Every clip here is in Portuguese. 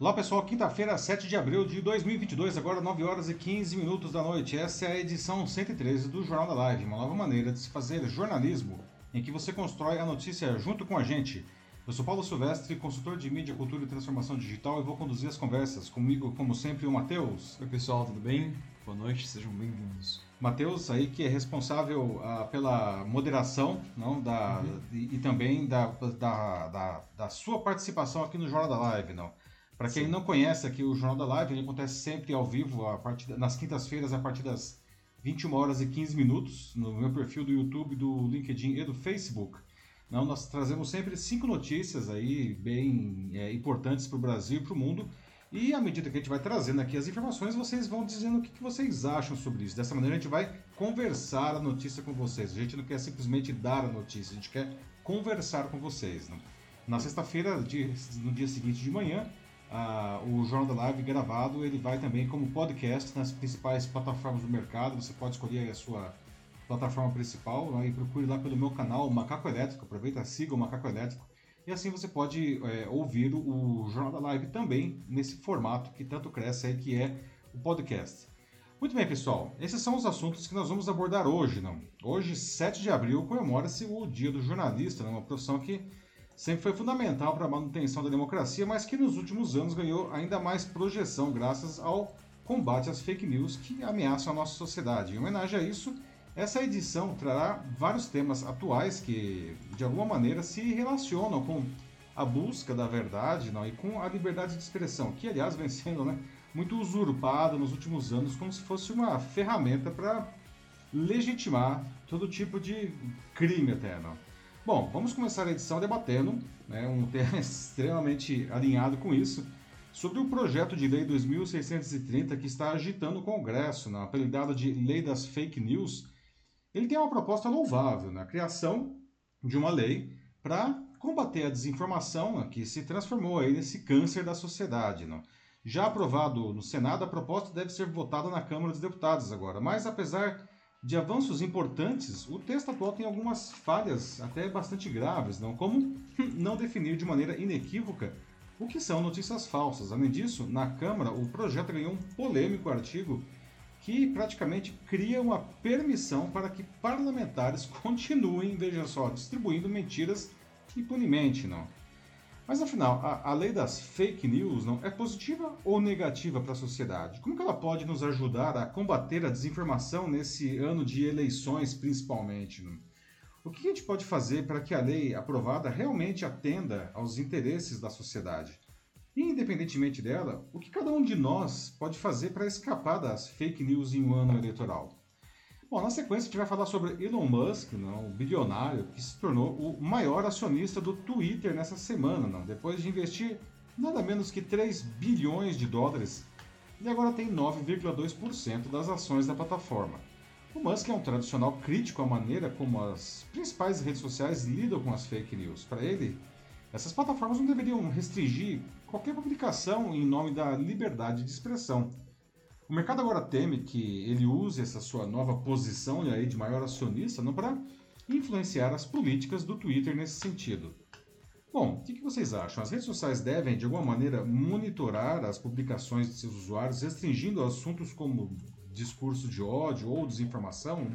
Olá pessoal, quinta-feira, 7 de abril de 2022, agora 9 horas e 15 minutos da noite. Essa é a edição 113 do Jornal da Live, uma nova maneira de se fazer jornalismo em que você constrói a notícia junto com a gente. Eu sou Paulo Silvestre, consultor de mídia, cultura e transformação digital e vou conduzir as conversas. Comigo, como sempre, o Matheus. Oi pessoal, tudo bem? Boa noite, sejam bem-vindos. Matheus aí que é responsável uh, pela moderação não, da, uhum. e, e, também da, da, da, da, sua participação aqui no Jornal da Live. Não. Para quem Sim. não conhece aqui o Jornal da Live, ele acontece sempre ao vivo, a partir, nas quintas-feiras, a partir das 21 horas e 15 minutos, no meu perfil do YouTube, do LinkedIn e do Facebook. Não, nós trazemos sempre cinco notícias aí bem é, importantes para o Brasil e para o mundo. E à medida que a gente vai trazendo aqui as informações, vocês vão dizendo o que, que, vocês acham sobre isso. Dessa maneira a gente vai conversar a notícia com vocês. A gente não quer simplesmente dar a notícia, a gente quer conversar com vocês. Né? Na sexta-feira, no dia seguinte de manhã, o Jornal da Live gravado ele vai também como podcast nas principais plataformas do mercado. Você pode escolher a sua plataforma principal né, e procure lá pelo meu canal Macaco Elétrico. Aproveita, siga o Macaco Elétrico. E assim você pode é, ouvir o Jornal da Live também nesse formato que tanto cresce aí, que é o podcast. Muito bem, pessoal. Esses são os assuntos que nós vamos abordar hoje. Não? Hoje, 7 de abril, comemora-se o Dia do Jornalista, né? uma profissão que sempre foi fundamental para a manutenção da democracia, mas que nos últimos anos ganhou ainda mais projeção graças ao combate às fake news que ameaçam a nossa sociedade. Em homenagem a isso, essa edição trará vários temas atuais que, de alguma maneira, se relacionam com a busca da verdade não, e com a liberdade de expressão, que, aliás, vem sendo né, muito usurpada nos últimos anos como se fosse uma ferramenta para legitimar todo tipo de crime até. Não? Bom, vamos começar a edição debatendo né, um tema extremamente alinhado com isso, sobre o projeto de lei 2630 que está agitando o Congresso, né, apelidado de Lei das Fake News. Ele tem uma proposta louvável, né, a criação de uma lei para combater a desinformação né, que se transformou aí nesse câncer da sociedade. Né. Já aprovado no Senado, a proposta deve ser votada na Câmara dos Deputados agora, mas apesar de avanços importantes, o texto atual tem algumas falhas até bastante graves, não como não definir de maneira inequívoca o que são notícias falsas. Além disso, na Câmara, o projeto ganhou um polêmico artigo que praticamente cria uma permissão para que parlamentares continuem, veja só, distribuindo mentiras impunemente, não. Mas afinal, a, a, lei das fake news não é positiva ou negativa para a sociedade? Como que ela pode nos ajudar a combater a desinformação nesse ano de eleições, principalmente? Não? O que a gente pode fazer para que a lei aprovada realmente atenda aos interesses da sociedade? E, independentemente dela, o que cada um de nós pode fazer para escapar das fake news em um ano eleitoral? Bom, na sequência a gente vai falar sobre Elon Musk, não, o bilionário que se tornou o maior acionista do Twitter nessa semana, não, depois de investir nada menos que 3 bilhões de dólares e agora tem 9,2% das ações da plataforma. O Musk é um tradicional crítico à maneira como as principais redes sociais lidam com as fake news. Para ele, essas plataformas não deveriam restringir qualquer publicação em nome da liberdade de expressão. O mercado agora teme que ele use essa sua nova posição aí de maior acionista para influenciar as políticas do Twitter nesse sentido. Bom, o que vocês acham? As redes sociais devem, de alguma maneira, monitorar as publicações de seus usuários, restringindo assuntos como discurso de ódio ou desinformação?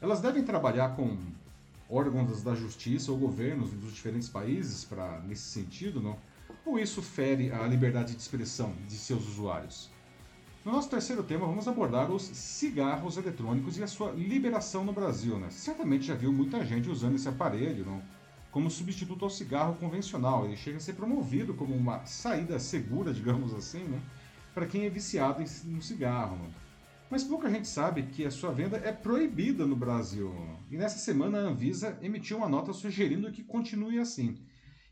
Elas devem trabalhar com órgãos da justiça ou governos dos diferentes países para nesse sentido, não? Ou isso fere a liberdade de expressão de seus usuários? No nosso terceiro tema, vamos abordar os cigarros eletrônicos e a sua liberação no Brasil. Né? Certamente já viu muita gente usando esse aparelho não? como substituto ao cigarro convencional. Ele chega a ser promovido como uma saída segura, digamos assim, né? para quem é viciado em, no cigarro. Mas pouca gente sabe que a sua venda é proibida no Brasil. E nessa semana a Anvisa emitiu uma nota sugerindo que continue assim.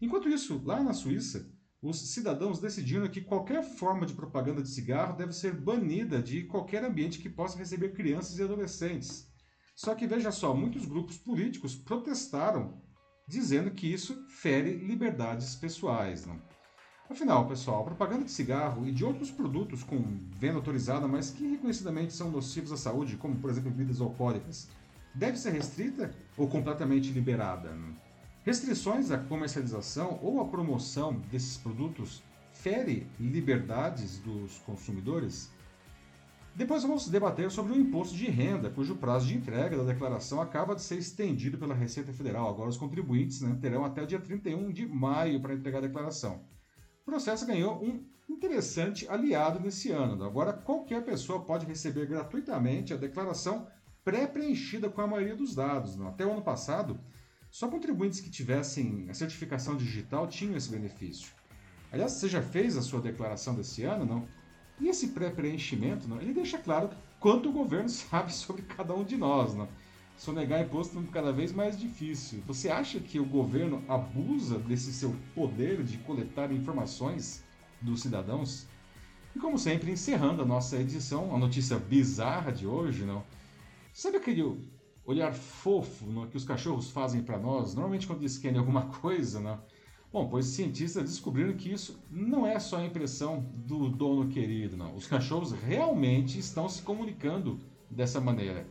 Enquanto isso, lá na Suíça, os cidadãos decidiram que qualquer forma de propaganda de cigarro deve ser banida de qualquer ambiente que possa receber crianças e adolescentes. Só que veja só, muitos grupos políticos protestaram dizendo que isso fere liberdades pessoais. Afinal, pessoal, a propaganda de cigarro e de outros produtos com venda autorizada, mas que reconhecidamente são nocivos à saúde, como por exemplo bebidas alcoólicas, deve ser restrita ou completamente liberada? Não? Restrições à comercialização ou à promoção desses produtos fere liberdades dos consumidores? Depois vamos debater sobre o imposto de renda, cujo prazo de entrega da declaração acaba de ser estendido pela Receita Federal. Agora os contribuintes né, terão até o dia 31 de maio para entregar a declaração. O processo ganhou um interessante aliado nesse ano. Agora qualquer pessoa pode receber gratuitamente a declaração pré-preenchida com a maioria dos dados. Até o ano passado, só contribuintes que tivessem a certificação digital tinham esse benefício. Aliás, você já fez a sua declaração desse ano, não? E esse pré-preenchimento, não? ele deixa claro quanto o governo sabe sobre cada um de nós. Não? Sonegar imposto é cada vez mais difícil. Você acha que o governo abusa desse seu poder de coletar informações dos cidadãos? E como sempre, encerrando a nossa edição, a notícia bizarra de hoje, não? Sabe aquele olhar fofo não, que os cachorros fazem para nós, normalmente quando eles querem alguma coisa, não? Bom, pois cientistas descobriram que isso não é só a impressão do dono querido, não. Os cachorros realmente estão se comunicando dessa maneira.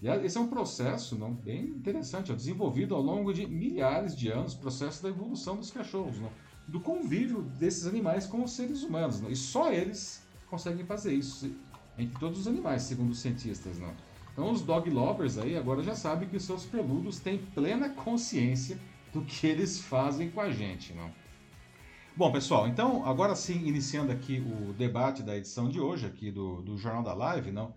E esse é um processo não, bem interessante, ó, desenvolvido ao longo de milhares de anos, processo da evolução dos cachorros, não, do convívio desses animais com os seres humanos. Não, e só eles conseguem fazer isso, entre todos os animais, segundo os cientistas. Não. Então os dog lovers aí agora já sabem que os seus peludos têm plena consciência do que eles fazem com a gente, não? Bom, pessoal, então agora sim, iniciando aqui o debate da edição de hoje aqui do, do Jornal da Live, não?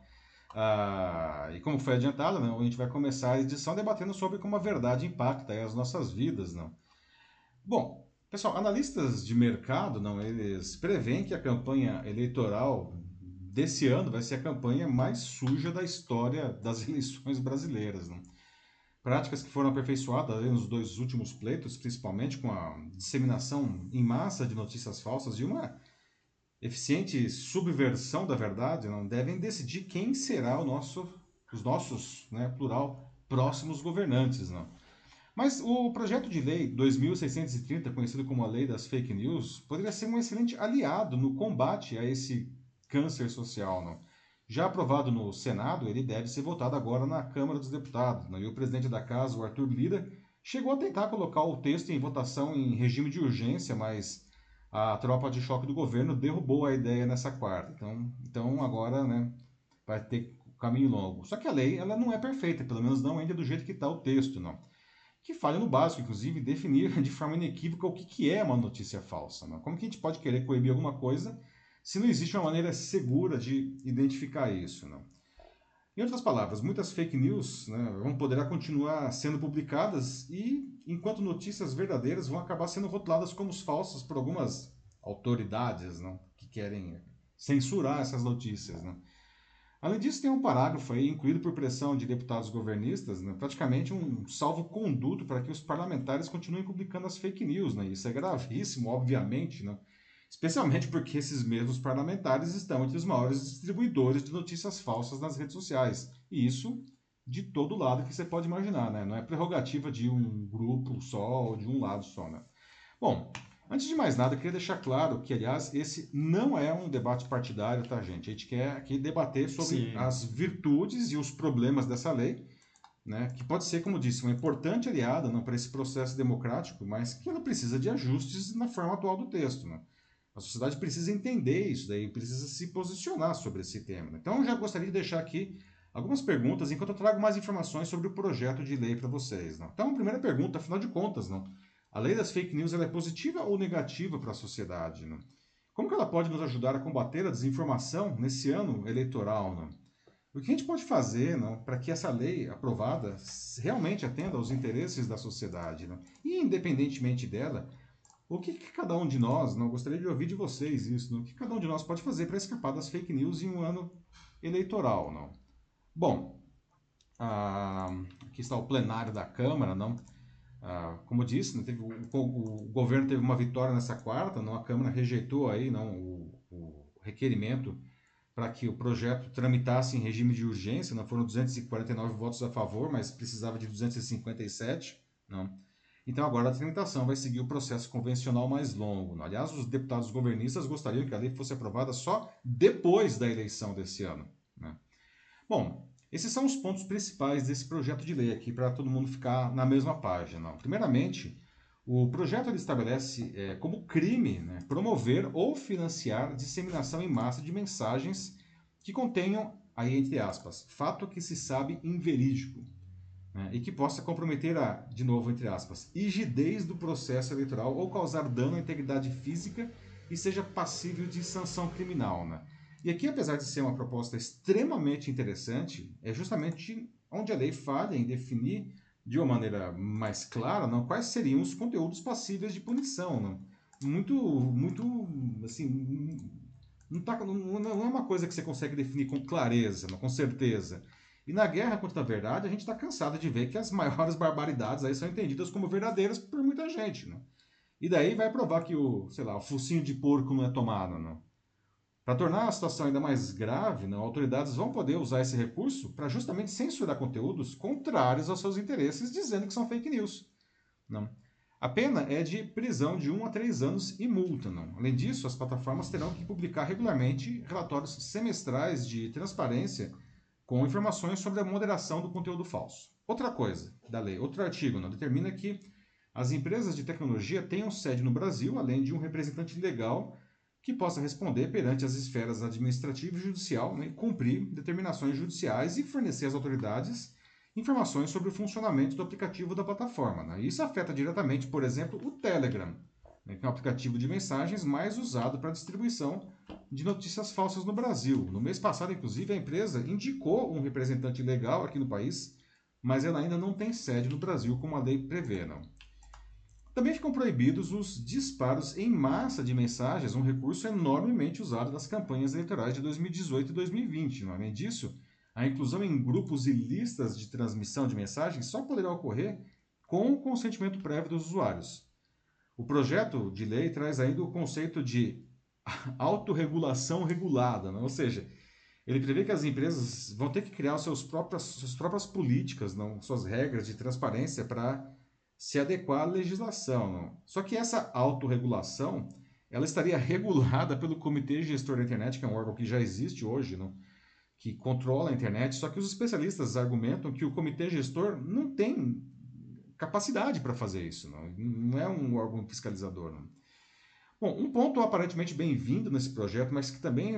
Ah, e como foi adiantado, não, a gente vai começar a edição debatendo sobre como a verdade impacta as nossas vidas, não? Bom, pessoal, analistas de mercado, não, eles preveem que a campanha eleitoral desse ano vai ser a campanha mais suja da história das eleições brasileiras, não? práticas que foram aperfeiçoadas nos dois últimos pleitos, principalmente com a disseminação em massa de notícias falsas e uma eficiente subversão da verdade, não devem decidir quem será o nosso, os nossos, né, plural, próximos governantes, não. Mas o projeto de lei 2630, conhecido como a lei das fake news, poderia ser um excelente aliado no combate a esse câncer social, não. Já aprovado no Senado, ele deve ser votado agora na Câmara dos Deputados. Né? E o presidente da casa, o Arthur Lira, chegou a tentar colocar o texto em votação em regime de urgência, mas a tropa de choque do governo derrubou a ideia nessa quarta. Então, então agora né, vai ter caminho longo. Só que a lei ela não é perfeita, pelo menos não ainda do jeito que está o texto, não. Que falha no básico, inclusive, definir de forma inequívoca o que, que é uma notícia falsa. Não? Como que a gente pode querer coibir alguma coisa se não existe uma maneira segura de identificar isso. Não? Em outras palavras, muitas fake news né, vão poder continuar sendo publicadas e, enquanto notícias verdadeiras vão acabar sendo rotuladas como falsas por algumas autoridades não, que querem censurar essas notícias. Não? Além disso, tem um parágrafo aí, incluído por pressão de deputados governistas, né, praticamente um salvo-conduto para que os parlamentares continuem publicando as fake news. Né? Isso é gravíssimo, obviamente, não? Especialmente porque esses mesmos parlamentares estão entre os maiores distribuidores de notícias falsas nas redes sociais. E isso de todo lado que você pode imaginar, né? Não é prerrogativa de um grupo só ou de um lado só, né? Bom, antes de mais nada, eu queria deixar claro que, aliás, esse não é um debate partidário, tá, gente? A gente quer aqui debater sobre Sim. as virtudes e os problemas dessa lei, né? Que pode ser, como disse, uma importante aliada para esse processo democrático, mas que ela precisa de ajustes na forma atual do texto, né? A sociedade precisa entender isso daí, precisa se posicionar sobre esse tema. Então, eu já gostaria de deixar aqui algumas perguntas enquanto eu trago mais informações sobre o projeto de lei para vocês. Não? Então, a primeira pergunta, afinal de contas, não? a lei das fake news ela é positiva ou negativa para a sociedade? Não? Como que ela pode nos ajudar a combater a desinformação nesse ano eleitoral? Não? O que a gente pode fazer para que essa lei aprovada realmente atenda aos interesses da sociedade? Não? E, independentemente dela, o que, que, cada um de nós, não gostaria de ouvir de vocês isso, não? o que cada um de nós pode fazer para escapar das fake news em um ano eleitoral, não? Bom, ah, aqui está o plenário da Câmara, não? Ah, como eu disse, não teve, o, o, governo teve uma vitória nessa quarta, não? A Câmara rejeitou aí, não, o, o requerimento para que o projeto tramitasse em regime de urgência, não foram 249 votos a favor, mas precisava de 257, não? Então agora a tramitação vai seguir o processo convencional mais longo. Aliás, os deputados governistas gostariam que a lei fosse aprovada só depois da eleição desse ano. Né? Bom, esses são os pontos principais desse projeto de lei aqui, para todo mundo ficar na mesma página. Primeiramente, O projeto ele estabelece é, como crime né, promover ou financiar disseminação em massa de mensagens que contenham, aí entre aspas, fato que se sabe inverídico né, e que possa comprometer a, de novo entre aspas, rigidez do processo eleitoral ou causar dano à integridade física e seja passível de sanção criminal. Né? E aqui, apesar de ser uma proposta extremamente interessante, é justamente onde a lei falha em definir de uma maneira mais clara, não, quais seriam os conteúdos passíveis de punição, não? Muito, muito, assim, não, tá, não, não é uma coisa que você consegue definir com clareza, não, com certeza. E na guerra contra a verdade, a gente está cansado de ver que as maiores barbaridades aí são entendidas como verdadeiras por muita gente, não? E daí vai provar que o, sei lá, o focinho de porco não é tomado, não? Para tornar a situação ainda mais grave, não, autoridades vão poder usar esse recurso para justamente censurar conteúdos contrários aos seus interesses, dizendo que são fake news. Não. A pena é de prisão de 1 a 3 anos e multa. Não. Além disso, as plataformas terão que publicar regularmente relatórios semestrais de transparência com informações sobre a moderação do conteúdo falso. Outra coisa da lei, outro artigo, determina que as empresas de tecnologia tenham sede no Brasil, além de um representante legal que possa responder perante as esferas administrativa e judicial, né, cumprir determinações judiciais e fornecer às autoridades informações sobre o funcionamento do aplicativo da plataforma. Né? Isso afeta diretamente, por exemplo, o Telegram, que é um aplicativo de mensagens mais usado para distribuição de notícias falsas no Brasil. No mês passado, inclusive, a empresa indicou um representante legal aqui no país, mas ela ainda não tem sede no Brasil, como a lei prevê. Não. Também ficam proibidos os disparos em massa de mensagens, um recurso enormemente usado nas campanhas eleitorais de 2018 e 2020. Além disso, a inclusão em grupos e listas de transmissão de mensagens só poderá ocorrer com o consentimento prévio dos usuários. O projeto de lei traz ainda o conceito de autorregulação regulada, né? ou seja, ele prevê que as empresas vão ter que criar seus próprias, suas próprias políticas, não, suas regras de transparência para se adequar à legislação. Não? Só que essa autorregulação ela estaria regulada pelo Comitê Gestor da Internet, que é um órgão que já existe hoje, não? que controla a internet, só que os especialistas argumentam que o Comitê Gestor não tem capacidade para fazer isso, não, não é um órgão fiscalizador. Não. Bom, um ponto aparentemente bem-vindo nesse projeto, mas que também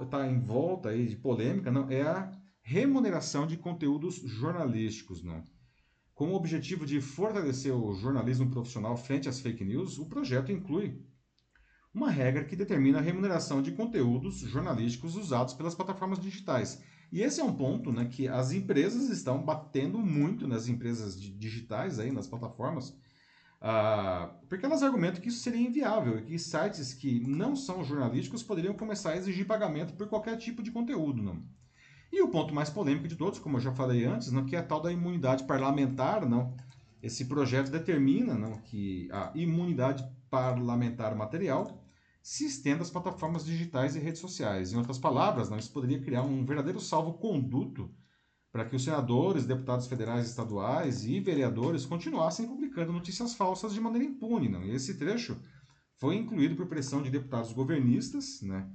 está em volta aí de polêmica, não, é a remuneração de conteúdos jornalísticos. Não. Com o objetivo de fortalecer o jornalismo profissional frente às fake news, o projeto inclui uma regra que determina a remuneração de conteúdos jornalísticos usados pelas plataformas digitais. E esse é um ponto né, que as empresas estão batendo muito nas empresas digitais, aí, nas plataformas, uh, porque elas argumentam que isso seria inviável e que sites que não são jornalísticos poderiam começar a exigir pagamento por qualquer tipo de conteúdo. Não? E o ponto mais polêmico de todos, como eu já falei antes, não, que é a tal da imunidade parlamentar. Não? Esse projeto determina não, que a imunidade parlamentar material se estenda às plataformas digitais e redes sociais. Em outras palavras, não, isso poderia criar um verdadeiro salvo-conduto para que os senadores, deputados federais estaduais e vereadores continuassem publicando notícias falsas de maneira impune. Não? E esse trecho foi incluído por pressão de deputados governistas, né?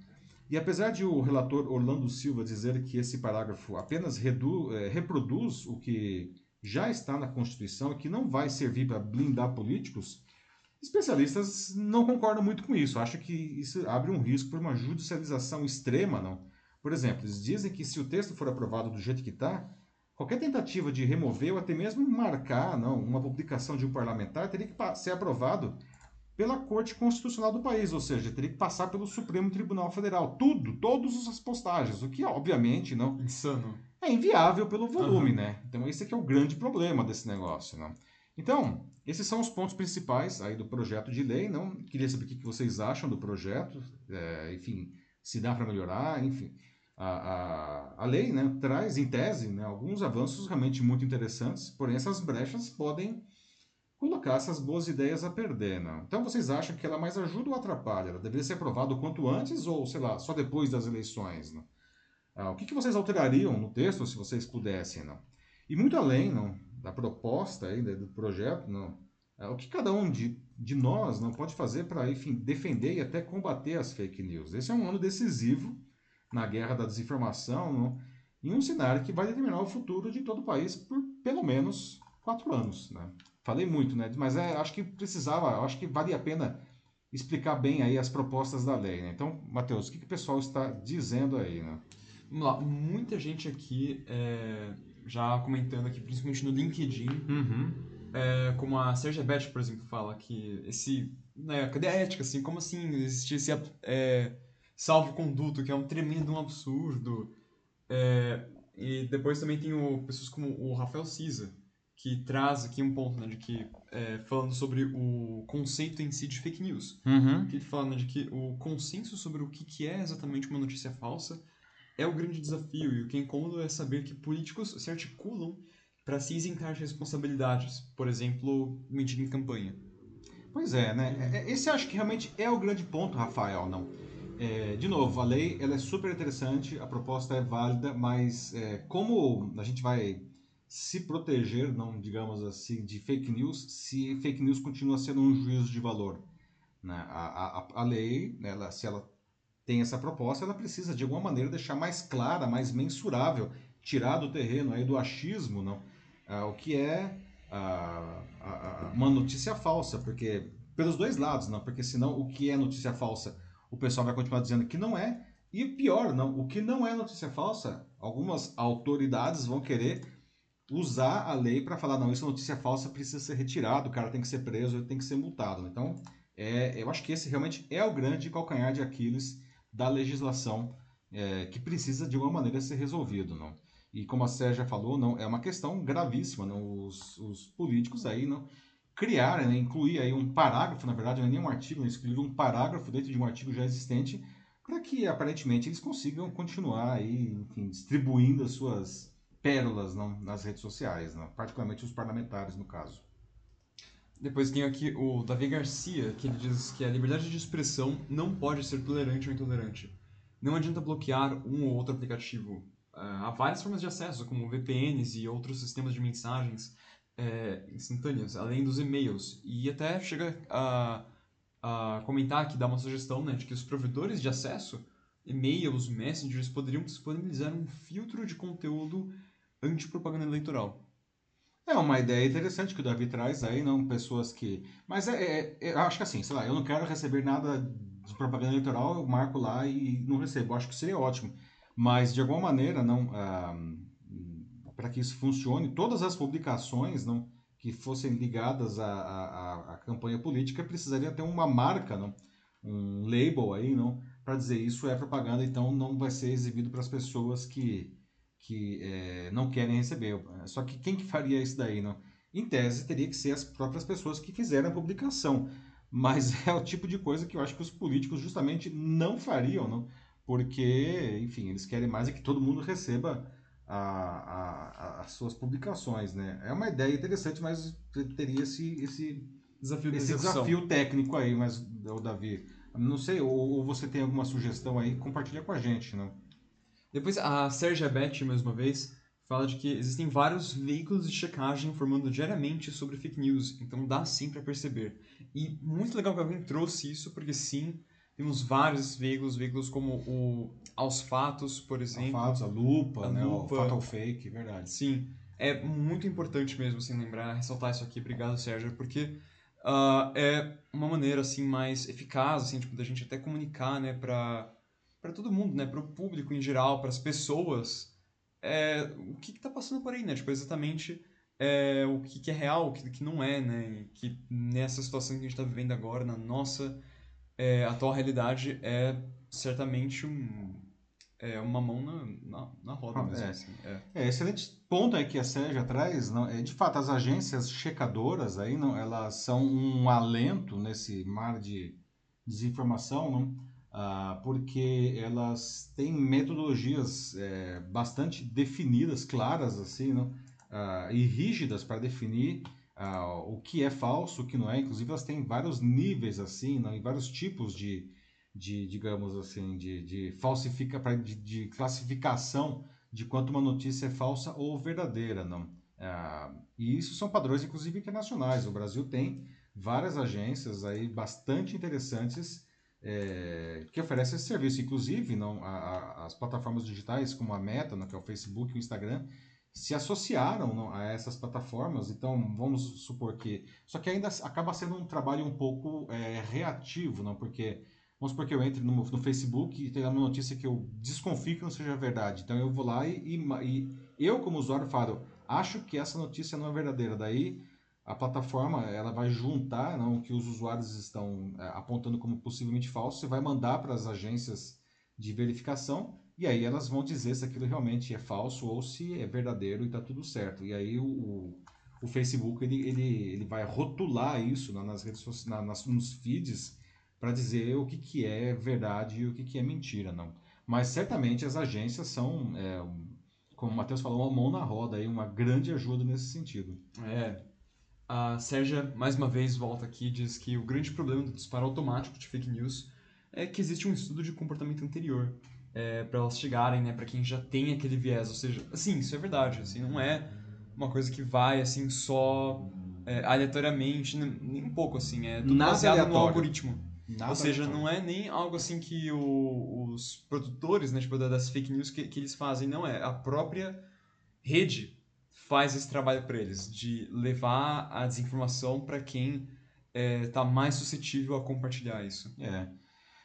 E apesar de o relator Orlando Silva dizer que esse parágrafo apenas redu, é, reproduz o que já está na Constituição e que não vai servir para blindar políticos, especialistas não concordam muito com isso. Acham que isso abre um risco por uma judicialização extrema, não? Por exemplo, eles dizem que se o texto for aprovado do jeito que está, qualquer tentativa de remover ou até mesmo marcar não, uma publicação de um parlamentar teria que ser aprovado pela Corte Constitucional do país, ou seja, teria que passar pelo Supremo Tribunal Federal. Tudo, todas as postagens, o que obviamente não Insano. é inviável pelo volume, uhum. né? Então esse aqui é o grande problema desse negócio, né? Então, esses são os pontos principais aí do projeto de lei. Não queria saber o que vocês acham do projeto, é, enfim, se dá para melhorar, enfim. A, a, a lei né, traz, em tese, né, alguns avanços realmente muito interessantes, porém essas brechas podem colocar essas boas ideias a perder. Não? Então vocês acham que ela mais ajuda ou atrapalha? Ela deveria ser aprovada o quanto antes ou, sei lá, só depois das eleições? Não? Ah, o que, que vocês alterariam no texto se vocês pudessem? Não? E muito além não, da proposta aí, do projeto, não, é, o que cada um de, de nós não pode fazer para enfim, defender e até combater as fake news? Esse é um ano decisivo na guerra da desinformação, não, em um cenário que vai determinar o futuro de todo o país por pelo menos quatro anos. Né? falei muito, né? Mas é, acho que precisava, acho que valia a pena explicar bem aí as propostas da lei, né? Então, Matheus, o que, que o pessoal está dizendo aí, né? Vamos lá, muita gente aqui é, já comentando aqui, principalmente no LinkedIn, uhum. é, como a Sergia Beth, por exemplo, fala que esse, né, cadê a ética, assim, como assim existe esse é, salvo-conduto, que é um tremendo um absurdo, é, e depois também tem o, pessoas como o Rafael Cisa, que traz aqui um ponto, né, de que, é, falando sobre o conceito em si de fake news, uhum. que ele fala né, de que o consenso sobre o que é exatamente uma notícia falsa é o grande desafio, e o que é incômodo é saber que políticos se articulam para se isentar de responsabilidades, por exemplo, mentir em campanha. Pois é, né? É, é, esse acho que realmente é o grande ponto, Rafael, não? É, de novo, a lei ela é super interessante, a proposta é válida, mas é, como a gente vai se proteger, não digamos assim, de fake news, se fake news continua sendo um juízo de valor? Né? A, a, a lei, ela, se ela tem essa proposta, ela precisa de alguma maneira deixar mais clara, mais mensurável, tirar do terreno aí do achismo, não? Ah, o que é ah, ah, uma notícia falsa, porque pelos dois lados, não? Porque senão o que é notícia falsa, o pessoal vai continuar dizendo que não é, e pior, não, o que não é notícia falsa, algumas autoridades vão querer usar a lei para falar, não, isso é notícia falsa, precisa ser retirado, o cara tem que ser preso, ele tem que ser multado. Então, é, eu acho que esse realmente é o grande calcanhar de Aquiles da legislação é, que precisa de alguma maneira ser resolvido, não? E como a Sérgia falou, não é uma questão gravíssima, não? Os, os políticos aí não criarem, né, incluir aí um parágrafo, na verdade não é nem um artigo, eles escreveram um parágrafo dentro de um artigo já existente para que aparentemente eles consigam continuar aí, enfim, distribuindo as suas pérolas não, nas redes sociais, não? particularmente os parlamentares no caso. Depois tem aqui o Davi Garcia, que ele diz que a liberdade de expressão não pode ser tolerante ou intolerante. Não adianta bloquear um ou outro aplicativo. Uh, há várias formas de acesso, como VPNs e outros sistemas de mensagens é, instantâneas, além dos e-mails. E até chega a, a comentar aqui, dar uma sugestão, né, de que os provedores de acesso, e-mails, messengers, poderiam disponibilizar um filtro de conteúdo anti-propaganda eleitoral. É uma ideia interessante que o Davi traz aí, não pessoas que. Mas é, é, é, eu acho que assim, sei lá, eu não quero receber nada de propaganda eleitoral, eu marco lá e não recebo. Acho que seria ótimo. Mas de alguma maneira, não. Ah, para que isso funcione, todas as publicações não que fossem ligadas à, à, à campanha política precisariam ter uma marca, não, um label aí, não, para dizer isso é propaganda, então não vai ser exibido para as pessoas que que é, não querem receber. Só que quem que faria isso daí? Não? Em tese, teria que ser as próprias pessoas que fizeram a publicação. Mas é o tipo de coisa que eu acho que os políticos justamente não fariam, não? porque, enfim, eles querem mais é que todo mundo receba a, a, as suas publicações. Né? É uma ideia interessante, mas teria esse, esse, desafio, esse desafio técnico aí, mas, o Davi. Não sei, ou, ou você tem alguma sugestão aí, compartilha com a gente. Não? Depois, a Sergia Beth, mais uma vez, fala de que existem vários veículos de checagem informando diariamente sobre fake news, então dá sim para perceber. E muito legal que alguém trouxe isso, porque sim, temos vários veículos, veículos como o Aos Fatos, por exemplo. Aos Fatos, a Lupa, a né, Lupa. o Fatal Fake, verdade. Sim, é muito importante mesmo assim, lembrar, ressaltar isso aqui. Obrigado, Sérgio, porque uh, é uma maneira assim mais eficaz assim, tipo, da gente até comunicar né, para para todo mundo, né? Para o público em geral, para as pessoas, é, o que está passando por aí, né? Tipo, exatamente é, o que, que, é real, o que, que não é, né? E que nessa situação que a gente está vivendo agora, na nossa é, atual realidade, é certamente um, é uma mão na, na, na roda mesmo. É. Assim, é. é. excelente ponto aí que a Sérgio traz. Não, é, de fato, as agências checadoras aí, não, elas são um alento nesse mar de desinformação, não? Uh, porque elas têm metodologias é, bastante definidas, claras assim, uh, e rígidas para definir uh, o que é falso, o que não é. Inclusive elas têm vários níveis assim, não? e vários tipos de, de digamos assim, de, de falsifica, de, de classificação de quanto uma notícia é falsa ou verdadeira, não? e isso são padrões, inclusive internacionais. O Brasil tem várias agências aí bastante interessantes é, que oferece esse serviço. Inclusive, não, a, a, as plataformas digitais como a Meta, que é o Facebook e o Instagram, se associaram não, a essas plataformas, então vamos supor que. Só que ainda acaba sendo um trabalho um pouco é, reativo, não? Porque. Vamos supor que eu entre no, no Facebook e tenha uma notícia que eu desconfio que não seja verdade. Então eu vou lá e, e, e eu, como usuário, falo, acho que essa notícia não é verdadeira. Daí a plataforma ela vai juntar não, o que os usuários estão é, apontando como possivelmente falso e vai mandar para as agências de verificação e aí elas vão dizer se aquilo realmente é falso ou se é verdadeiro e está tudo certo. E aí o, o Facebook ele, ele, ele vai rotular isso nas redes sociais, nas, nos feeds para dizer o que, que é verdade e o que, que é mentira, não. Mas certamente as agências são, é, como o Matheus falou, uma mão na roda aí, uma grande ajuda nesse sentido. É. A Sérgia, mais uma vez, volta aqui e diz que o grande problema do disparo automático de fake news é que existe um estudo de comportamento anterior é, para elas chegarem, né, para quem já tem aquele viés. Ou seja, assim, isso é verdade, assim, não é uma coisa que vai assim só é, aleatoriamente, nem um pouco assim, é tudo Nada baseado aleatório. no algoritmo. Nada Ou seja, aleatório. não é nem algo assim que o, os produtores, né, tipo, das fake news que, que eles fazem, não é. A própria rede faz esse trabalho para eles, de levar a desinformação para quem está é, mais suscetível a compartilhar isso. É.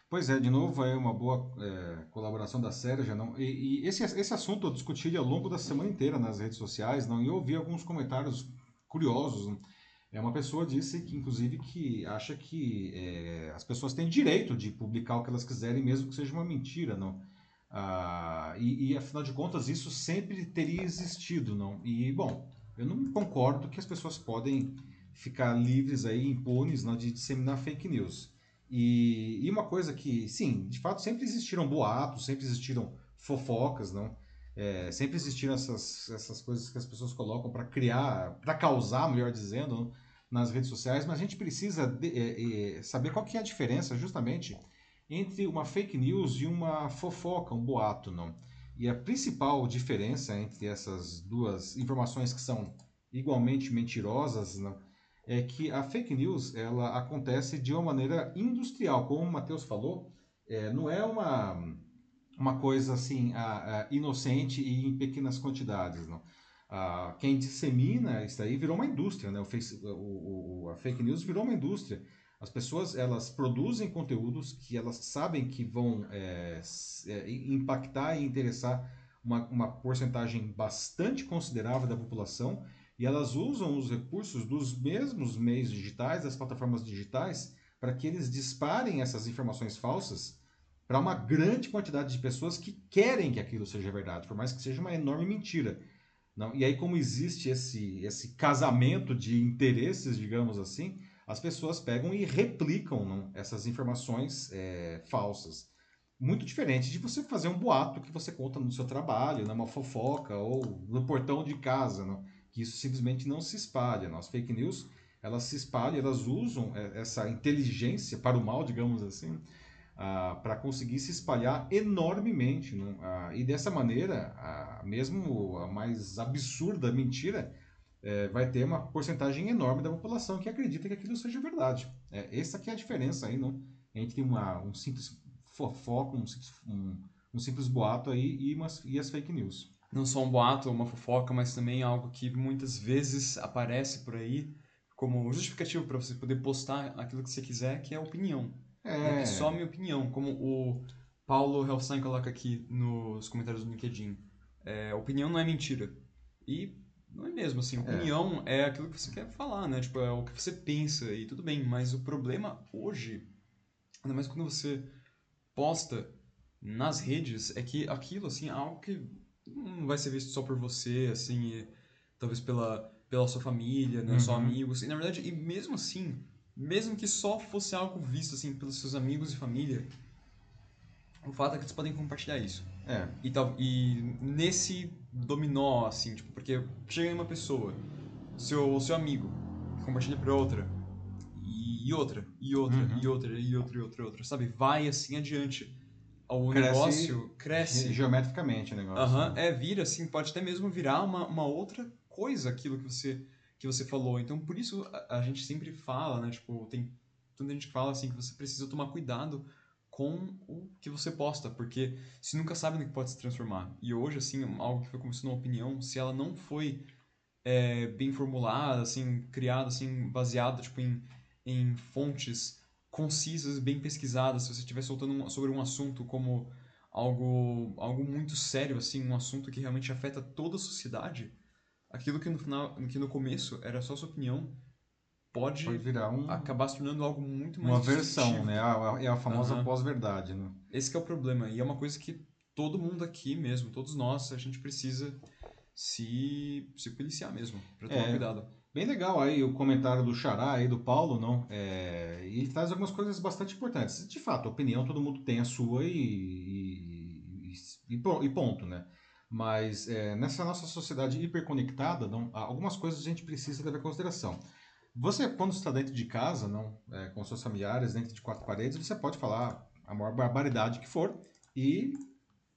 Pois é, de novo, é uma boa é, colaboração da Sérgia. Não? E, e, esse, esse assunto eu discuti ao longo da semana inteira nas redes sociais, não? e eu ouvi alguns comentários curiosos. Não? É uma pessoa disse que, inclusive, que acha que é, as pessoas têm direito de publicar o que elas quiserem, mesmo que seja uma mentira, não? Ah, e, e, afinal de contas, isso sempre teria existido, não? E, bom, eu não concordo que as pessoas podem ficar livres aí, impunes, não, de disseminar fake news. E, e, uma coisa que, sim, de fato sempre existiram boatos, sempre existiram fofocas, não? É, sempre existiram essas, essas coisas que as pessoas colocam para criar, para causar, melhor dizendo, não? nas redes sociais, mas a gente precisa de, é, é, saber qual que é a diferença justamente entre uma fake news e uma fofoca, um boato, não? E a principal diferença entre essas duas informações que são igualmente mentirosas, não? é que a fake news ela acontece de uma maneira industrial, como o Matheus falou, é, não é uma, uma coisa assim a, a inocente e em pequenas quantidades, não. A, quem dissemina isso aí virou uma indústria, né? O, face, o, o, a fake news virou uma indústria. As pessoas elas produzem conteúdos que elas sabem que vão é, é, impactar e interessar uma, uma porcentagem bastante considerável da população e elas usam os recursos dos mesmos meios digitais, das plataformas digitais, para que eles disparem essas informações falsas para uma grande quantidade de pessoas que querem que aquilo seja verdade, por mais que seja uma enorme mentira. Não, e aí, como existe esse, esse casamento de interesses, digamos assim, as pessoas pegam e replicam não, essas informações é, falsas. Muito diferente de você fazer um boato que você conta no seu trabalho, numa fofoca ou no portão de casa. Não? que isso simplesmente não se espalha. As fake news, elas se espalham, elas usam é, essa inteligência para o mal, digamos assim, ah, para conseguir se espalhar enormemente. Né? Ah, e dessa maneira, ah, mesmo a mais absurda mentira é, vai ter uma porcentagem enorme da população que acredita que aquilo seja verdade. É, essa que é a diferença aí, não? entre uma, um simples fofoca, um simples, um, um simples boato aí e, umas, e as fake news não só um boato ou uma fofoca, mas também algo que muitas vezes aparece por aí como justificativo para você poder postar aquilo que você quiser, que é opinião. É. Né? Que só a minha opinião, como o Paulo Helstein coloca aqui nos comentários do LinkedIn. É, opinião não é mentira. E não é mesmo, assim, é. opinião é. é aquilo que você quer falar, né? Tipo, é o que você pensa e tudo bem, mas o problema hoje, ainda mais quando você posta nas redes, é que aquilo, assim, é algo que não vai ser visto só por você, assim, talvez pela, pela sua família, né, uhum. só amigos. E na verdade, e mesmo assim, mesmo que só fosse algo visto assim pelos seus amigos e família, o fato é que eles podem compartilhar isso. É. E, tal, e nesse dominó, assim, tipo, porque chega em uma pessoa, seu, seu amigo, compartilha para outra, e, outra, e outra, uhum. e outra, e outra, e outra, e outra, sabe? Vai assim adiante o cresce negócio cresce. Geometricamente o negócio. Aham, uhum, é, vira assim, pode até mesmo virar uma, uma outra coisa aquilo que você, que você falou. Então, por isso a, a gente sempre fala, né? Tipo, tem tanta gente que fala assim que você precisa tomar cuidado com o que você posta, porque você nunca sabe no que pode se transformar. E hoje, assim, algo que foi começando uma opinião, se ela não foi é, bem formulada, assim, criada, assim, baseada, tipo, em, em fontes concisas, bem pesquisadas, se você estiver soltando sobre um assunto como algo, algo muito sério, assim, um assunto que realmente afeta toda a sociedade, aquilo que no final, que no começo era só sua opinião, pode, Pode virar um, acabar se tornando algo muito mais uma versão, né? A- É a famosa Aham. pós-verdade, né? Esse é o problema. E é uma coisa que todo mundo aqui mesmo, todos nós, a gente precisa se, se policiar mesmo, pra tomar É. cuidado. Bem legal aí o comentário do Xará aí, do Paulo, não? É, e ele traz algumas coisas bastante importantes. De fato, a opinião todo mundo tem a sua e, e, e, e ponto, né? Mas é, nessa nossa sociedade hiperconectada, não, algumas coisas a gente precisa levar em consideração. Você, quando está dentro de casa, não, é, com seus familiares, dentro de quatro paredes, você pode falar a maior barbaridade que for e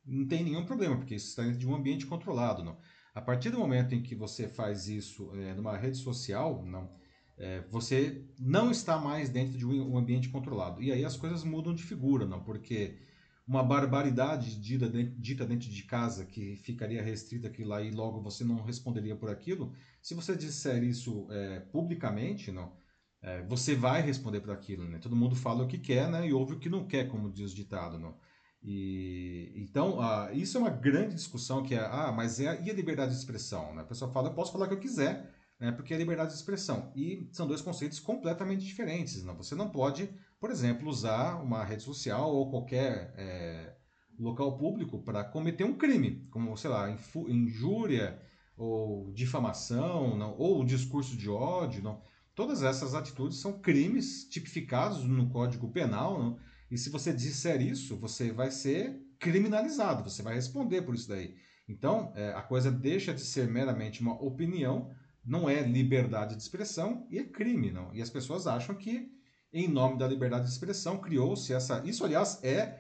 não tem nenhum problema, porque isso está dentro de um ambiente controlado, não? A partir do momento em que você faz isso é, numa rede social, não, é, você não está mais dentro de um ambiente controlado. E aí as coisas mudam de figura, não? Porque uma barbaridade dita dentro, dita dentro de casa que ficaria restrita aquilo lá e logo você não responderia por aquilo, se você disser isso é, publicamente, não, é, você vai responder por aquilo, né? Todo mundo fala o que quer, né? E ouve o que não quer, como diz o ditado, não? E então isso é uma grande discussão que é ah, mas é e a liberdade de expressão, né? A pessoa fala eu posso falar o que eu quiser, né? Porque é liberdade de expressão e são dois conceitos completamente diferentes, né? Você não pode, por exemplo, usar uma rede social ou qualquer é, local público para cometer um crime, como sei lá injúria ou difamação, não? ou discurso de ódio, não? Todas essas atitudes são crimes tipificados no Código Penal, não? E se você disser isso, você vai ser criminalizado, você vai responder por isso daí. Então, é, a coisa deixa de ser meramente uma opinião, não é liberdade de expressão e é crime, não. E as pessoas acham que, em nome da liberdade de expressão, criou-se essa. Isso, aliás, é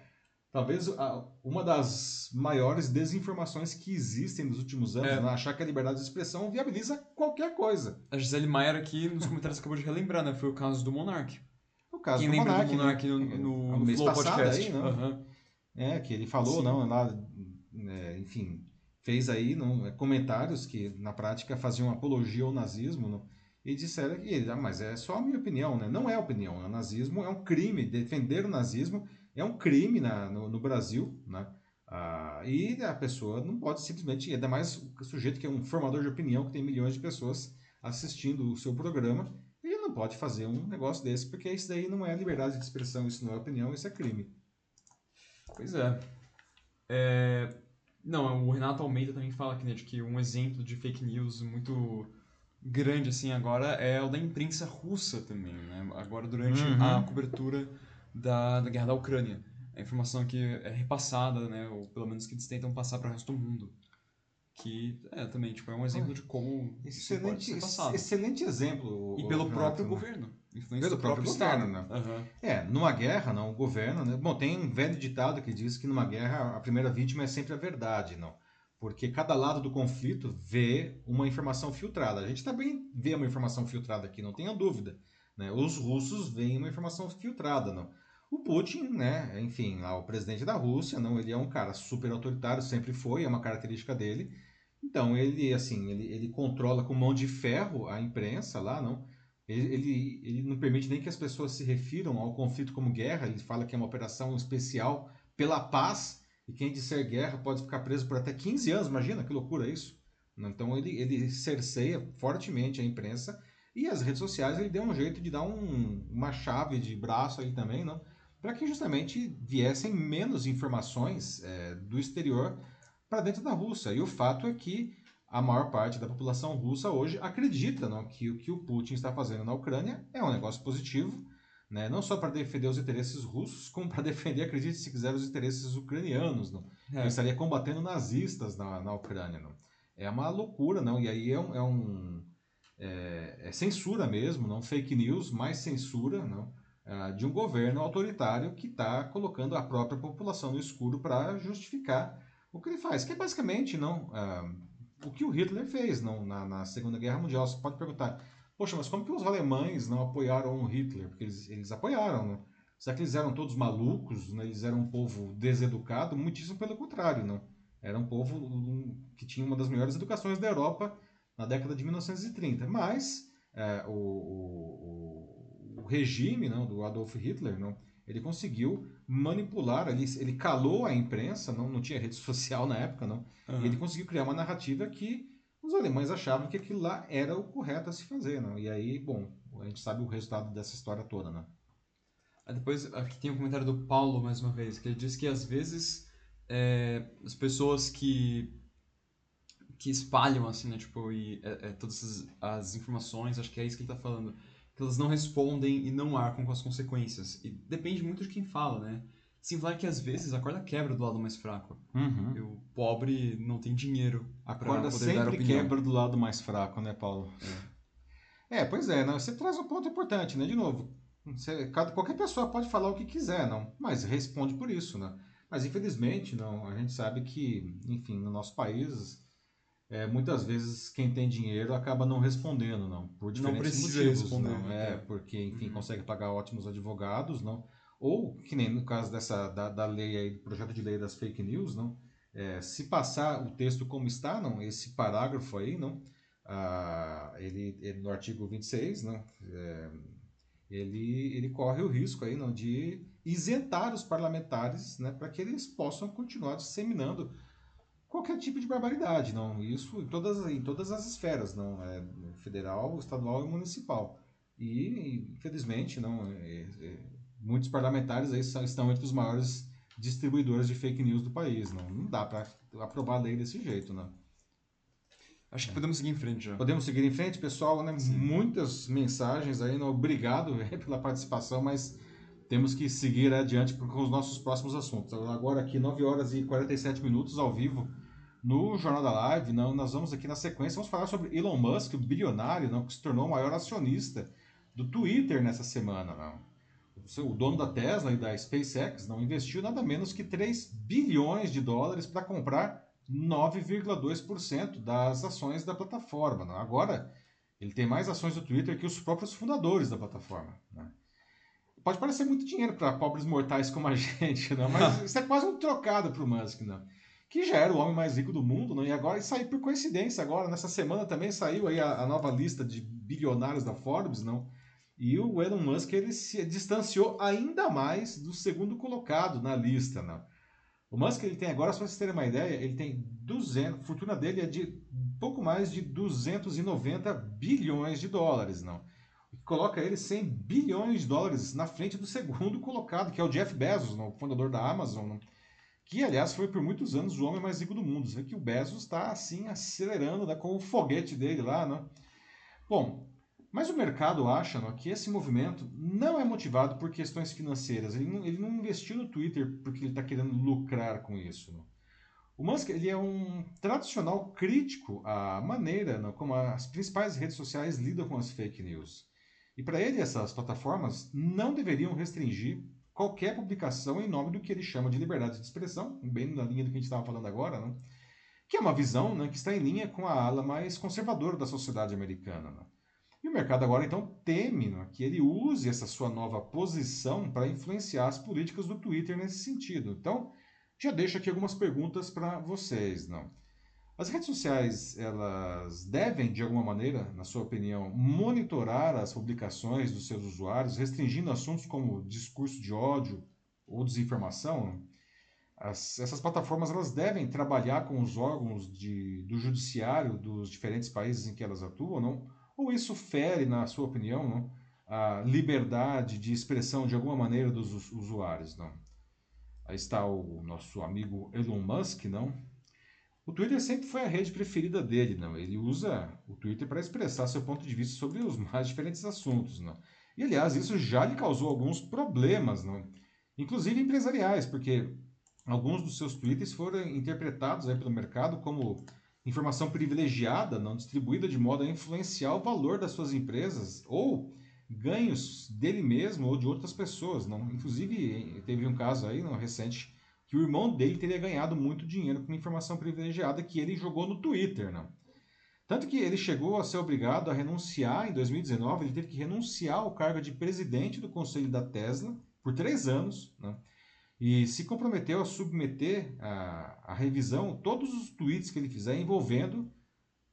talvez uma das maiores desinformações que existem nos últimos anos, É. né? achar que a liberdade de expressão viabiliza qualquer coisa. A Gisele Maier aqui nos comentários acabou de relembrar, né? Foi o caso do Monark. No caso Quem do lembra Monark, do Monark né? no, no, No Podcast? aí, né? Aham. É, que ele falou, Sim. não, lá, é, enfim, fez aí não, é, comentários que na prática faziam apologia ao nazismo, não, e disseram que ah, mas é só a minha opinião, né? Não é opinião, o nazismo é um crime, defender o nazismo é um crime na, no, no Brasil, né? Ah, e a pessoa não pode simplesmente, ainda mais o sujeito que é um formador de opinião, que tem milhões de pessoas assistindo o seu programa, ele não pode fazer um negócio desse, porque isso daí não é liberdade de expressão, isso não é opinião, isso é crime. Pois é. É, Não, o Renato Almeida também fala aqui, né, de que um exemplo de fake news muito grande, assim, agora é o da imprensa russa também, né? Agora, durante Uhum. a cobertura da, da guerra da Ucrânia. A informação que é repassada, né, ou pelo menos que eles tentam passar para o resto do mundo. Que, é, também, tipo, é um exemplo de como Excelente, excelente exemplo. E pelo próprio né? governo. Influência Pelo do próprio, próprio Estado. governo, né? Aham. É, numa guerra, não, o governo, né? Bom, tem um velho ditado que diz que numa guerra a primeira vítima é sempre a verdade, não. Porque cada lado do conflito vê uma informação filtrada. A gente também vê uma informação filtrada aqui, não tenha dúvida. Né? Os russos veem uma informação filtrada, não. O Putin, né, enfim, lá, o presidente da Rússia, não, ele é um cara super autoritário, sempre foi, é uma característica dele. Então ele, assim, ele, ele controla com mão de ferro a imprensa lá, não. Ele, ele, ele não permite nem que as pessoas se refiram ao conflito como guerra. Ele fala que é uma operação especial pela paz e quem disser guerra pode ficar preso por até 15 anos. Imagina que loucura isso. Então ele, ele cerceia fortemente a imprensa e as redes sociais ele deu um jeito de dar um, uma chave de braço aí também, não? Para que justamente viessem menos informações é, do exterior para dentro da Rússia. E o fato é que a maior parte da população russa hoje acredita não, que o que o Putin está fazendo na Ucrânia é um negócio positivo, né, não só para defender os interesses russos, como para defender, acredite se quiser, os interesses ucranianos. Não. É. Ele estaria combatendo nazistas na, na Ucrânia. Não. É uma loucura, não. E aí é um. É, um, é, é censura mesmo, não fake news, mais censura, não. ah, de um governo autoritário que está colocando a própria população no escuro para justificar o que ele faz, que é basicamente não ah, o que o Hitler fez não, na, na Segunda Guerra Mundial. Você pode perguntar, poxa, mas como que os alemães não apoiaram o Hitler? Porque eles, eles apoiaram, né? Será que eles eram todos malucos? Né? Eles eram um povo deseducado? Muitíssimo pelo contrário, não. Era um povo que tinha uma das melhores educações da Europa na década de 1930. Mas é, o, o, o, regime não, do Adolf Hitler, não, ele conseguiu manipular, ele, ele calou a imprensa, não, não tinha rede social na época, não. Uhum. E ele conseguiu criar uma narrativa que alemães achavam que aquilo lá era o correto a se fazer, não. E aí, bom, a gente sabe o resultado dessa história toda, né? Depois, aqui tem um comentário do Paulo, mais uma vez, que ele diz que às vezes é, as pessoas que que espalham, assim, né, tipo, e, é, é, todas as, as, informações, acho que é isso que ele tá falando, que elas não respondem e não arcam com as consequências. E depende muito de quem fala, né? Sim, vai que às vezes a corda quebra do lado mais fraco. Uhum. O pobre não tem dinheiro. A corda sempre quebra do lado mais fraco, né, Paulo? É, é pois é, né? você traz um ponto importante, né? De novo, você, qualquer pessoa pode falar o que quiser, não, mas responde por isso, né? Mas infelizmente, não, a gente sabe que, enfim, no nosso país, é, muitas vezes quem tem dinheiro acaba não respondendo, não, por diferentes não precisa motivos, responder, não, é, é, porque, enfim, uhum. consegue pagar ótimos advogados, não, ou que nem no caso dessa da, da lei aí, do projeto de lei das fake news, não, é, se passar o texto como está, não, esse parágrafo aí, não, ah, ele, ele no artigo 26, não, é, ele, ele corre o risco aí, não, de isentar os parlamentares né, para que eles possam continuar disseminando qualquer tipo de barbaridade, não? Isso em todas, em todas as esferas, não? É federal, estadual e municipal. E infelizmente, não? É, é, muitos parlamentares aí são, estão entre os maiores distribuidores de fake news do país, não, não dá para aprovar a lei desse jeito, não. Acho que podemos seguir em frente já. Podemos seguir em frente, pessoal. Né? Muitas mensagens aí. Né? Obrigado pela participação, mas temos que seguir adiante com os nossos próximos assuntos. Agora aqui, 9 horas e 47 minutos ao vivo no Jornal da Live. Não, nós vamos aqui na sequência, vamos falar sobre Elon Musk, o bilionário, não, que se tornou o maior acionista do Twitter nessa semana. Não. O dono da Tesla e da SpaceX não investiu nada menos que 3 bilhões de dólares para comprar 9,2% das ações da plataforma. Né? Agora, ele tem mais ações do Twitter que os próprios fundadores da plataforma. Né? Pode parecer muito dinheiro para pobres mortais como a gente, né? mas isso é quase um trocado para o Musk, né? que já era o homem mais rico do mundo, né? e agora saiu por coincidência. Agora, nessa semana também saiu aí a, a nova lista de bilionários da Forbes, não? E o Elon Musk ele se distanciou ainda mais do segundo colocado na lista, não? O Musk ele tem agora, só para vocês terem uma ideia, ele tem 200, a fortuna dele é de pouco mais de 290 bilhões de dólares, não. Que coloca ele 100 bilhões de dólares na frente do segundo colocado, que é o Jeff Bezos, não, o fundador da Amazon, não, que aliás foi por muitos anos o homem mais rico do mundo. Você vê que o Bezos está assim acelerando né, com o foguete dele lá, não. Bom, mas o mercado acha não, que esse movimento não é motivado por questões financeiras. Ele não, ele não investiu no Twitter porque ele está querendo lucrar com isso. Não. O Musk ele é um tradicional crítico à maneira não, como as principais redes sociais lidam com as fake news. E para ele, essas plataformas não deveriam restringir qualquer publicação em nome do que ele chama de liberdade de expressão, bem na linha do que a gente estava falando agora, não? que é uma visão né, que está em linha com a ala mais conservadora da sociedade americana. Não? E o mercado agora então teme né, que ele use essa sua nova posição para influenciar as políticas do Twitter nesse sentido. Então, já deixo aqui algumas perguntas para vocês. Não? As redes sociais, elas devem, de alguma maneira, na sua opinião, monitorar as publicações dos seus usuários, restringindo assuntos como discurso de ódio ou desinformação? As, essas plataformas elas devem trabalhar com os órgãos de, do judiciário dos diferentes países em que elas atuam, não? Ou isso fere, na sua opinião, não? a liberdade de expressão de alguma maneira dos usuários? Não? Aí está o nosso amigo Elon Musk, não? O Twitter sempre foi a rede preferida dele, não? Ele usa o Twitter para expressar seu ponto de vista sobre os mais diferentes assuntos, não? E aliás, isso já lhe causou alguns problemas, não? Inclusive empresariais, porque alguns dos seus tweets foram interpretados aí pelo mercado como informação privilegiada, não distribuída de modo a influenciar o valor das suas empresas ou ganhos dele mesmo ou de outras pessoas. Não? Inclusive, teve um caso aí não, recente que o irmão dele teria ganhado muito dinheiro com informação privilegiada que ele jogou no Twitter. Não? Tanto que ele chegou a ser obrigado a renunciar em 2019, ele teve que renunciar ao cargo de presidente do conselho da Tesla por três anos, né? E se comprometeu a submeter a, a revisão todos os tweets que ele fizer envolvendo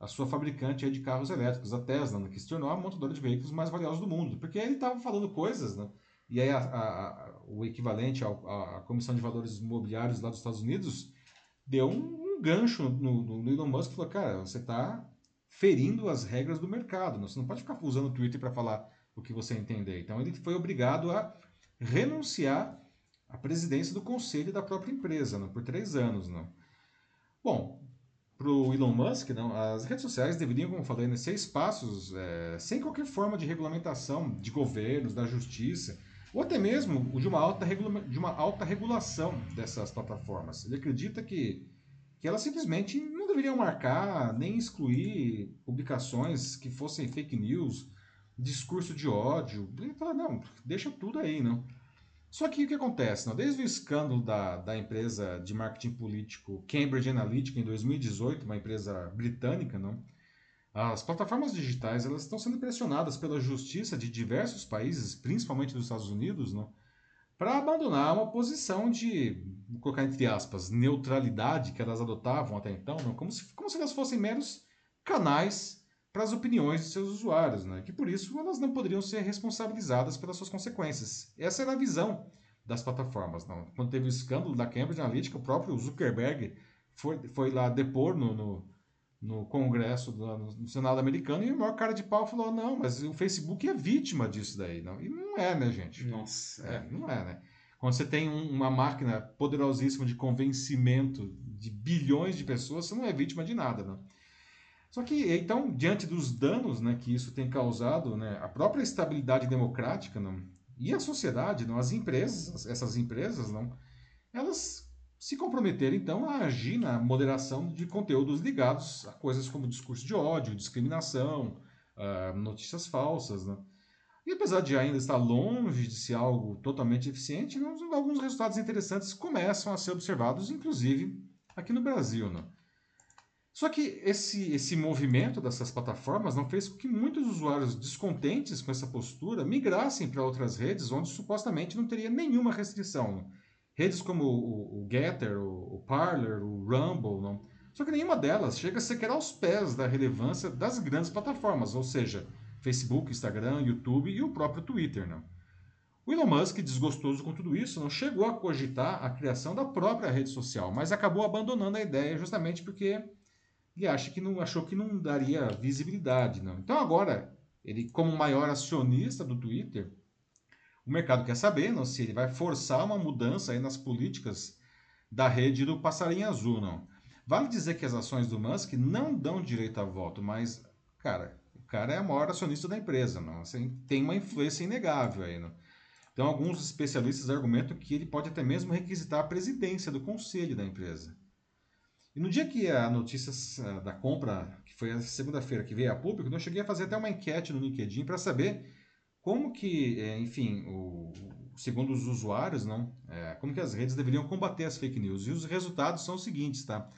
a sua fabricante de carros elétricos, a Tesla, né, que se tornou a montadora de veículos mais valiosa do mundo. Porque ele estava falando coisas, né? e aí a, a, o equivalente à Comissão de Valores Imobiliários lá dos Estados Unidos deu um, um gancho no, no, no, Elon Musk e falou, cara, você está ferindo as regras do mercado, né? você não pode ficar usando o Twitter para falar o que você entender. Então ele foi obrigado a renunciar à presidência do conselho da própria empresa, né? por três anos. Né? Bom, para o Elon Musk, não, as redes sociais deveriam, como eu falei, né, ser espaços é, sem qualquer forma de regulamentação de governos, da justiça, ou até mesmo de uma alta, de uma alta regulação dessas plataformas. Ele acredita que, que elas simplesmente não deveriam marcar nem excluir publicações que fossem fake news, discurso de ódio. Ele fala, não, deixa tudo aí, não. Só que o que acontece? Não? Desde o escândalo da, da empresa de marketing político Cambridge Analytica em 2018, uma empresa britânica, não? As plataformas digitais elas estão sendo pressionadas pela justiça de diversos países, principalmente dos Estados Unidos, para abandonar uma posição de, colocar entre aspas, neutralidade que elas adotavam até então, não? Como, se, como se elas fossem meros canais para as opiniões de seus usuários, né? que por isso elas não poderiam ser responsabilizadas pelas suas consequências. Essa era a visão das plataformas. Não? Quando teve o escândalo da Cambridge Analytica, o próprio Zuckerberg foi, foi lá depor no, no no Congresso, do, no Senado americano, e o maior cara de pau falou: não, mas o Facebook é vítima disso daí. Não. E não é, né, gente? Nossa. É, não é, né? Quando você tem um, uma máquina poderosíssima de convencimento de bilhões de pessoas, você não é vítima de nada, não. Só que, então, diante dos danos né, que isso tem causado, né, a própria estabilidade democrática não, e a sociedade, não, as empresas, essas empresas, não, elas se comprometer, então, a agir na moderação de conteúdos ligados a coisas como discurso de ódio, discriminação, uh, notícias falsas. E apesar de ainda estar longe de ser algo totalmente eficiente, alguns resultados interessantes começam a ser observados, inclusive aqui no Brasil. Só que esse, esse movimento dessas plataformas não fez com que muitos usuários descontentes com essa postura migrassem para outras redes onde supostamente não teria nenhuma restrição. Redes como o, o Getter, o, o Parler, o Rumble, não. Só que nenhuma delas chega sequer aos pés da relevância das grandes plataformas, ou seja, Facebook, Instagram, YouTube e o próprio Twitter. Não. O Elon Musk, desgostoso com tudo isso, não chegou a cogitar a criação da própria rede social, mas acabou abandonando a ideia justamente porque ele acha que não achou que não daria visibilidade. Não. Então agora, ele como maior acionista do Twitter, o mercado quer saber não, se ele vai forçar uma mudança nas políticas da rede do passarinho azul, não. Vale dizer que as ações do Musk não dão direito a voto, mas, cara, o cara é a maior acionista da empresa, não. Assim, tem uma influência inegável aí, não. Então, alguns especialistas argumentam que ele pode até mesmo requisitar a presidência do conselho da empresa. E no dia que a notícia eh, da compra, que foi a segunda-feira que veio a público, eu cheguei a fazer até uma enquete no LinkedIn para saber como que, é, enfim, o, segundo os usuários, não, é, como que as redes deveriam combater as fake news. E os resultados são os seguintes, tá?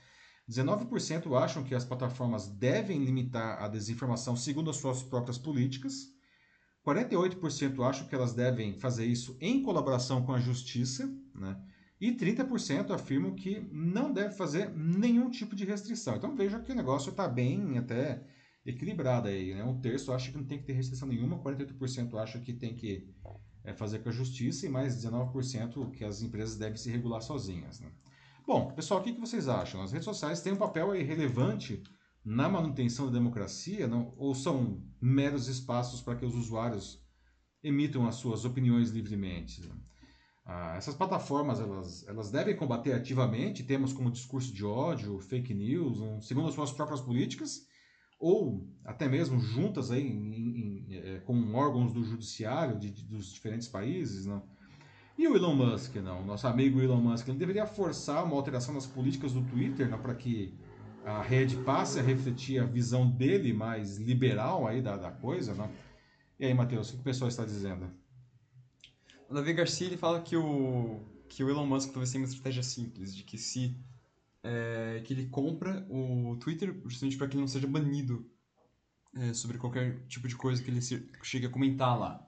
19% acham que as plataformas devem limitar a desinformação segundo as suas próprias políticas. 48% acham que elas devem fazer isso em colaboração com a justiça, né? E 30% afirmam que não deve fazer nenhum tipo de restrição. Então veja que o negócio está bem até equilibrada aí, né? Um terço acha que não tem que ter restrição nenhuma, 48% acha que tem que é, fazer com a justiça e mais 19% que as empresas devem se regular sozinhas, né? Bom, pessoal, o que, que vocês acham? As redes sociais têm um papel relevante na manutenção da democracia não? ou são meros espaços para que os usuários emitam as suas opiniões livremente? Né? Ah, essas plataformas elas, elas devem combater ativamente temas como discurso de ódio, fake news, segundo as suas próprias políticas, ou até mesmo juntas aí em, em, é, com órgãos do judiciário de, de, dos diferentes países, não? E o Elon Musk, não? Nosso amigo Elon Musk, ele deveria forçar uma alteração nas políticas do Twitter, para que a rede passe a refletir a visão dele mais liberal aí da, da coisa, não? E aí, Matheus, o que o pessoal está dizendo? O Davi Garcia ele fala que o que o Elon Musk talvez tenha uma estratégia simples, de que se é, que ele compra o Twitter justamente para que ele não seja banido é, sobre qualquer tipo de coisa que ele chegue a comentar lá.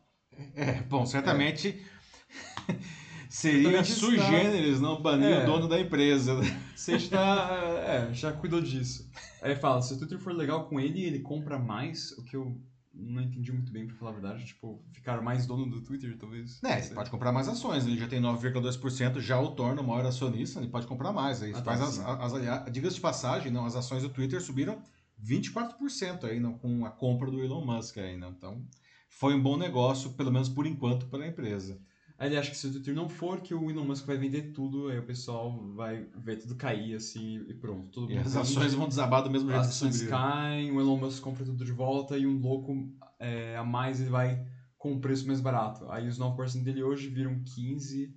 É, bom, certamente Seria sui generis, não banir é, o dono da empresa. Você já, é, já cuidou disso. Aí fala, se o Twitter for legal com ele, ele compra mais, o que eu não entendi muito bem, pra falar a verdade. Tipo, ficar mais dono do Twitter, talvez. É, ele pode comprar mais ações. Ele já tem 9,2%, já o torna o maior acionista, ele pode comprar mais. Aí ah, tá, faz as, as, diga de passagem, não, as ações do Twitter subiram 24% aí, não, com a compra do Elon Musk aí, não. Então, foi um bom negócio, pelo menos por enquanto, para a empresa. Acha que se o Twitter não for, que o Elon Musk vai vender tudo, aí o pessoal vai ver tudo cair assim e pronto. Todo e as ações vão desabar do mesmo jeito As ações caem, o Elon Musk compra tudo de volta e um louco é, a mais ele vai com um preço mais barato. Aí os 9% dele hoje viram 15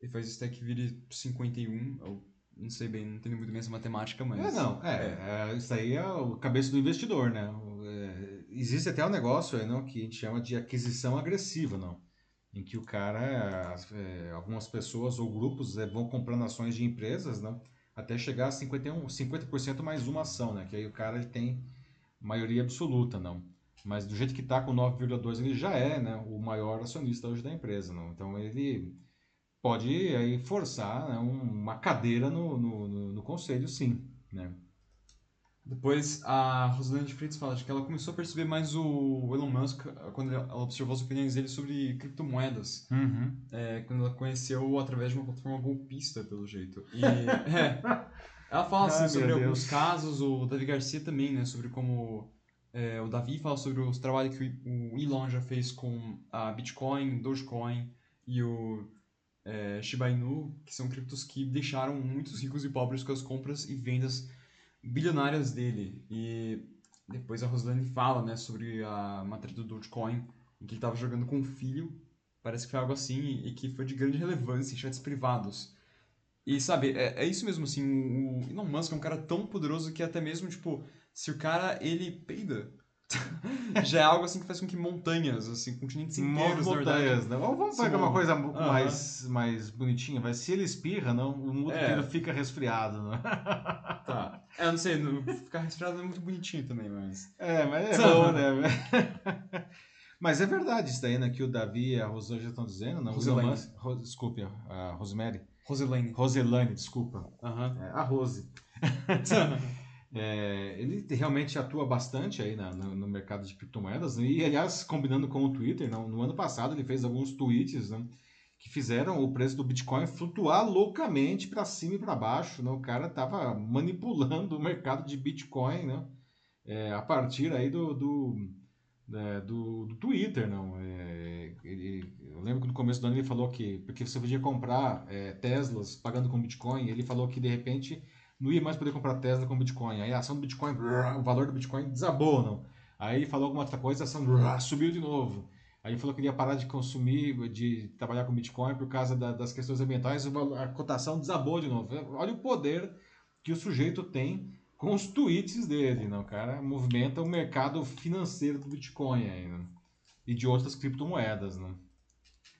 e faz isso até que vire 51. Eu não sei bem, não entendo muito bem essa matemática, mas. É, não, é, é. é isso aí é o cabeça do investidor, né? É, existe até um negócio aí, não, que a gente chama de aquisição agressiva, não em que o cara, é, algumas pessoas ou grupos é, vão comprando ações de empresas, né, até chegar a 51, 50% mais uma ação, né, que aí o cara ele tem maioria absoluta, não. Mas do jeito que está com 9,2 ele já é, né, o maior acionista hoje da empresa, não. Então ele pode aí forçar né, uma cadeira no, no, no, no conselho, sim, né. Depois a Rosalind Fritz fala que ela começou a perceber mais o Elon Musk eh, quando ela observou as opiniões dele sobre criptomoedas. Uhum. É, quando ela conheceu através de uma plataforma golpista, pelo jeito. E é, ela fala assim, sobre alguns casos, o Davi Garcia também, né? Sobre como. É, o Davi fala sobre os trabalhos que o Elon já fez com a Bitcoin, Dogecoin e o é, Shiba Inu, que são criptos que deixaram muitos ricos e pobres com as compras e vendas bilionárias dele. E depois a Roslane fala, né, sobre a matéria do Dogecoin, em que ele estava jogando com o filho, parece que foi algo assim, e que foi de grande relevância em chats privados. E, sabe, é, é isso mesmo, assim, o Elon Musk é um cara tão poderoso que até mesmo, tipo, se o cara, ele peida, já é algo assim que faz com que montanhas, assim, continentes inteiros, montanhas, né? Ou vamos pegar uma coisa um mais, mais bonitinha, mas se ele espirra, não, o mundo é. inteiro fica resfriado, né? Tá. É, eu não sei, ficar resfriado é muito bonitinho também, mas... É, mas é bom, né? mas é verdade isso daí, né, que o Davi e a Rosângela estão dizendo, não? Roselane. Ro, desculpe, a Rosemary. Roselane. Roselane, desculpa. Uhum. É, a Rose. É, ele realmente atua bastante aí na, no, no, mercado de criptomoedas né? e, aliás, combinando com o Twitter, não, no ano passado ele fez alguns tweets né, que fizeram o preço do Bitcoin flutuar loucamente para cima e para baixo. Né? O cara estava manipulando o mercado de Bitcoin né? É, a partir aí do, do, é, do, do, Twitter. Não? É, ele, eu lembro que no começo do ano ele falou que porque você podia comprar é, Teslas pagando com Bitcoin, ele falou que de repente não ia mais poder comprar Tesla com Bitcoin. Aí a ação do Bitcoin, o valor do Bitcoin desabou, não. Aí falou alguma outra coisa, a ação subiu de novo. Aí falou que ia parar de consumir, de trabalhar com Bitcoin por causa da, das questões ambientais, a cotação desabou de novo. Olha o poder que o sujeito tem com os tweets dele, não, cara, movimenta o mercado financeiro do Bitcoin ainda e de outras criptomoedas, não.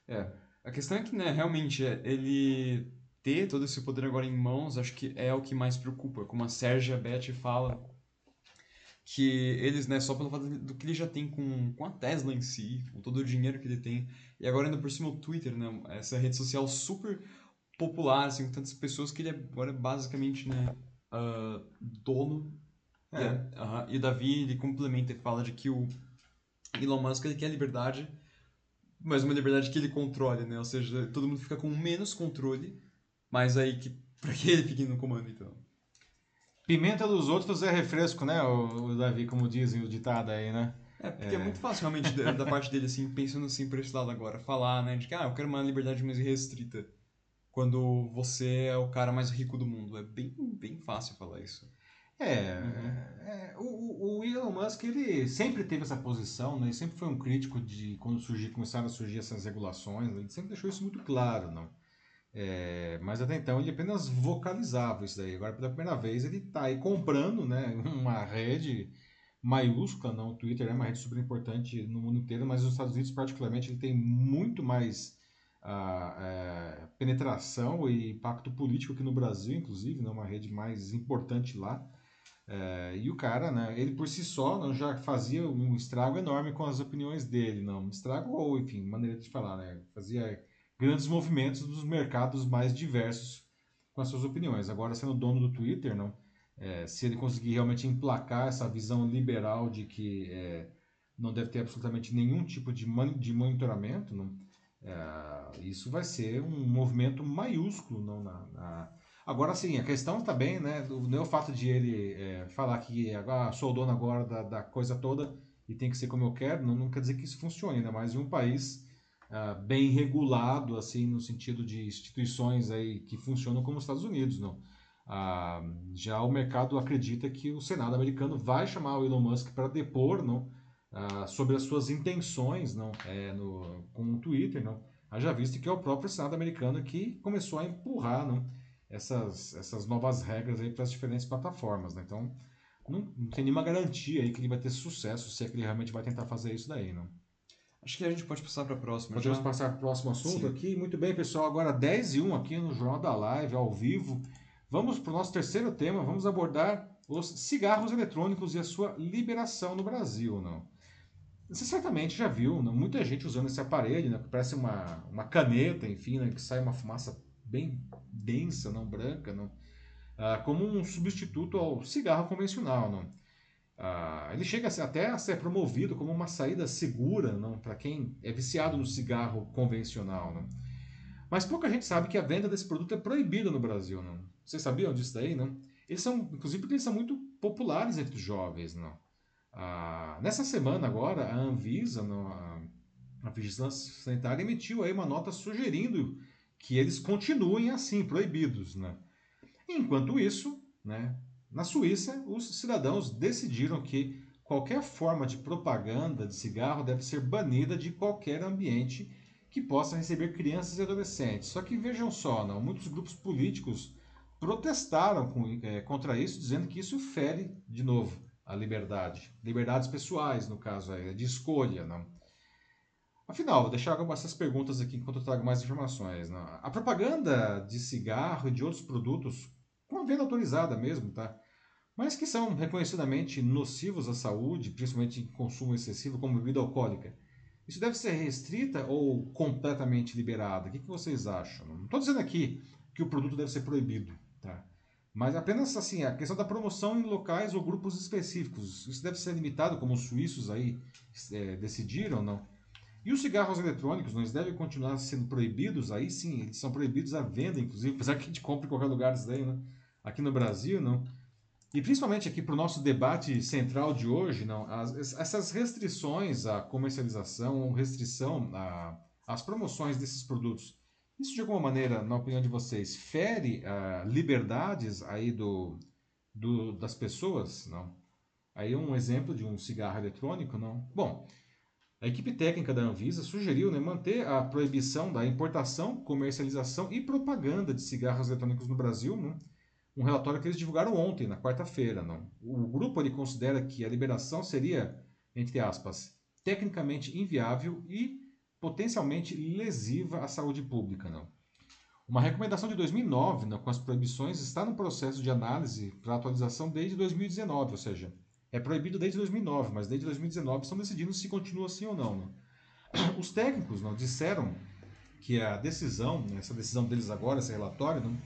É, a questão é que, né, realmente, ele ter todo esse poder agora em mãos, acho que é o que mais preocupa. Como a Sérgia Beth fala, que eles, né, só pelo fato do que ele já tem com, com a Tesla em si, com todo o dinheiro que ele tem, e agora ainda por cima o Twitter, né, essa rede social super popular, assim, com tantas pessoas que ele agora é basicamente, né, uh, dono. É. E, uh, e o Davi, ele complementa e fala de que o Elon Musk, ele quer liberdade, mas uma liberdade que ele controle, né, ou seja, todo mundo fica com menos controle mas aí, que, pra que ele fique no comando, então? Pimenta dos outros é refresco, né, o, o Davi, como dizem o ditado aí, né? É, porque é, é muito fácil realmente da, da, parte dele, assim, pensando assim por esse lado agora, falar, né, de que, ah, eu quero uma liberdade mais restrita, quando você é o cara mais rico do mundo. É bem, bem fácil falar isso. É, uhum. é o, o, Elon Musk, ele sempre teve essa posição, né, ele sempre foi um crítico de, quando surgir, começaram a surgir essas regulações, ele sempre deixou isso muito claro, não? É, mas até então ele apenas vocalizava isso daí. Agora, pela primeira vez, ele está aí comprando né, uma rede maiúscula. Não? O Twitter é uma rede super importante no mundo inteiro, mas nos Estados Unidos, particularmente, ele tem muito mais ah, é, penetração e impacto político que no Brasil, inclusive, né, uma rede mais importante lá. É, e o cara, né, ele por si só não, já fazia um estrago enorme com as opiniões dele. Não, estrago ou, enfim, maneira de falar, né? Fazia grandes movimentos dos mercados mais diversos com as suas opiniões. Agora, sendo dono do Twitter, não, é, se ele conseguir realmente emplacar essa visão liberal de que é, não deve ter absolutamente nenhum tipo de, de monitoramento, não, é, isso vai ser um movimento maiúsculo não, na, na... Agora sim, a questão também, né, não é o fato de ele é, falar que ah, sou dono agora da, da coisa toda e tem que ser como eu quero, não, não quer dizer que isso funcione, ainda mais em um país uh, bem regulado, assim, no sentido de instituições aí que funcionam como os Estados Unidos, não. Uh, já o mercado acredita que o Senado americano vai chamar o Elon Musk para depor, não, uh, sobre as suas intenções, não, é, no, com o Twitter, não. Haja visto que é o próprio Senado americano que começou a empurrar, não, essas, essas novas regras aí para as diferentes plataformas, né? Então, não, não, tem nenhuma garantia aí que ele vai ter sucesso, se é que ele realmente vai tentar fazer isso daí, não. Acho que a gente pode passar para a próxima. Podemos já. passar para o próximo assunto Sim. aqui. Muito bem, pessoal. Agora 10 e 1 aqui no Jornal da Live, ao vivo. Vamos para o nosso terceiro tema. Vamos abordar os cigarros eletrônicos e a sua liberação no Brasil. Não? Você certamente já viu não? muita gente usando esse aparelho, né? que parece uma, uma caneta, enfim, né? que sai uma fumaça bem densa, não branca, não? Ah, como um substituto ao cigarro convencional. Não? Ah, ele chega até a ser promovido como uma saída segura para quem é viciado no cigarro convencional. Não? Mas pouca gente sabe que a venda desse produto é proibida no Brasil. Não? Vocês sabiam disso daí? Não? Eles são, inclusive, porque eles são muito populares entre os jovens. Não? Ah, nessa semana agora, a Anvisa, não, a, a Vigilância Sanitária, emitiu aí uma nota sugerindo que eles continuem assim, proibidos. Né? Enquanto isso, né, na Suíça, os cidadãos decidiram que qualquer forma de propaganda de cigarro deve ser banida de qualquer ambiente que possa receber crianças e adolescentes. Só que vejam só, não, muitos grupos políticos protestaram com, é, contra isso, dizendo que isso fere, de novo, a liberdade. Liberdades pessoais, no caso, é, de escolha. Não? Afinal, vou deixar essas perguntas aqui enquanto eu trago mais informações. Não? A propaganda de cigarro e de outros produtos, com a venda autorizada mesmo, tá? Mas que são reconhecidamente nocivos à saúde, principalmente em consumo excessivo, como bebida alcoólica. Isso deve ser restrita ou completamente liberada? O que, vocês acham? Não estou dizendo aqui que o produto deve ser proibido, tá? mas apenas assim a questão da promoção em locais ou grupos específicos. Isso deve ser limitado, como os suíços aí é, decidiram, não? E os cigarros eletrônicos, eles devem continuar sendo proibidos? Aí sim, eles são proibidos à venda, inclusive, apesar que a gente compra em qualquer lugar isso daí, né? Aqui no Brasil, não. E principalmente aqui para o nosso debate central de hoje, não, as, essas restrições à comercialização ou restrição às promoções desses produtos, isso de alguma maneira, na opinião de vocês, fere uh, liberdades aí do, do, das pessoas? Não. Aí um exemplo de um cigarro eletrônico, não. Bom, a equipe técnica da Anvisa sugeriu né, manter a proibição da importação, comercialização e propaganda de cigarros eletrônicos no Brasil, não um relatório que eles divulgaram ontem, na quarta-feira. O grupo ele considera que a liberação seria, entre aspas, tecnicamente inviável e potencialmente lesiva à saúde pública. Não? Uma recomendação de 2009, não, com as proibições, está no processo de análise para atualização desde 2019, ou seja, é proibido desde 2009, mas desde 2019 estão decidindo se continua assim ou não. não? Os técnicos não, disseram que a decisão, essa decisão deles agora, esse relatório, não,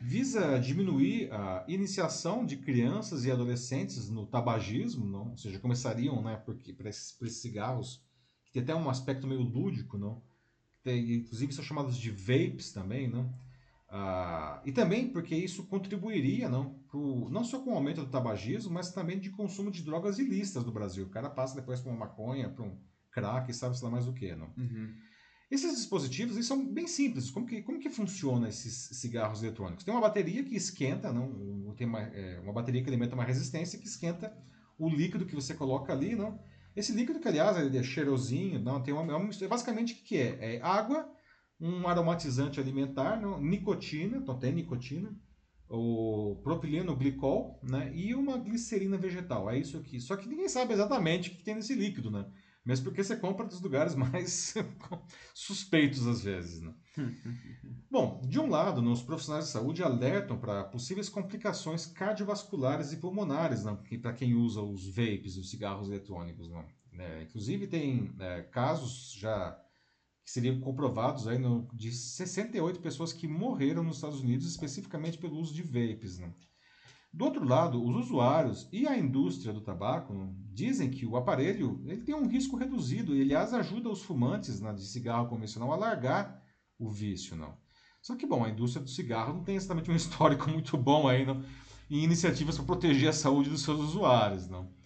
visa diminuir a iniciação de crianças e adolescentes no tabagismo, não? ou seja, começariam né, por, esses, esses cigarros, que tem até um aspecto meio lúdico, não? Tem, inclusive são chamados de vapes também, não? Ah, e também porque isso contribuiria não, pro, não só com o aumento do tabagismo, mas também de consumo de drogas ilícitas no Brasil. O cara passa depois para uma maconha, para um crack, sabe-se lá mais o que. Não? Uhum. Esses dispositivos eles são bem simples. Como que, como que funciona esses cigarros eletrônicos? Tem uma bateria que esquenta, não, tem uma, é, uma bateria que alimenta uma resistência que esquenta o líquido que você coloca ali, não? Esse líquido que, aliás, é cheirosinho, não, tem uma, é basicamente o que é? É água, um aromatizante alimentar, não, nicotina, então tem nicotina, o propileno glicol, né, e uma glicerina vegetal. É isso aqui. Só que ninguém sabe exatamente o que tem nesse líquido, né? Mesmo porque você compra dos lugares mais suspeitos às vezes. Né? Bom, de um lado, os profissionais de saúde alertam para possíveis complicações cardiovasculares e pulmonares né? para quem usa os vapes, os cigarros eletrônicos. Né? É, inclusive, tem é, casos já que seriam comprovados aí no, de 68 pessoas que morreram nos Estados Unidos especificamente pelo uso de vapes. Né? Do outro lado, os usuários e a indústria do tabaco dizem que o aparelho ele tem um risco reduzido e, aliás, ajuda os fumantes né, de cigarro convencional a largar o vício. Não. Só que, bom, a indústria do cigarro não tem exatamente um histórico muito bom aí não, em iniciativas para proteger a saúde dos seus usuários. Não.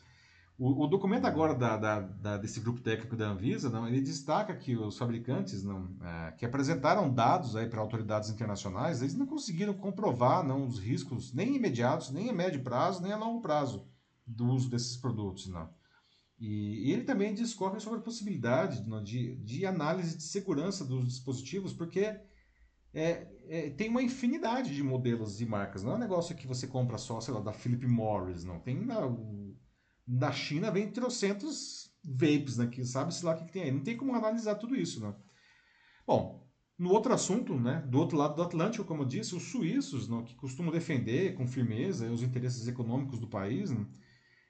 O, o documento agora da, da, da, desse grupo técnico da Anvisa, não, ele destaca que os fabricantes não, é, que apresentaram dados para autoridades internacionais, eles não conseguiram comprovar não, os riscos nem imediatos, nem a médio prazo, nem a longo prazo do uso desses produtos. Não. E, ele também discorre sobre a possibilidade de, de análise de segurança dos dispositivos, porque é, é, tem uma infinidade de modelos e marcas. Não é um negócio que você compra só, sei lá, da Philip Morris, não. Tem o, da China vem trocentos vapes, né? Que sabe-se lá o que, que, tem aí. Não tem como analisar tudo isso, né? Bom, no outro assunto, né? Do outro lado do Atlântico, como eu disse, os suíços, não, que costumam defender com firmeza os interesses econômicos do país, né,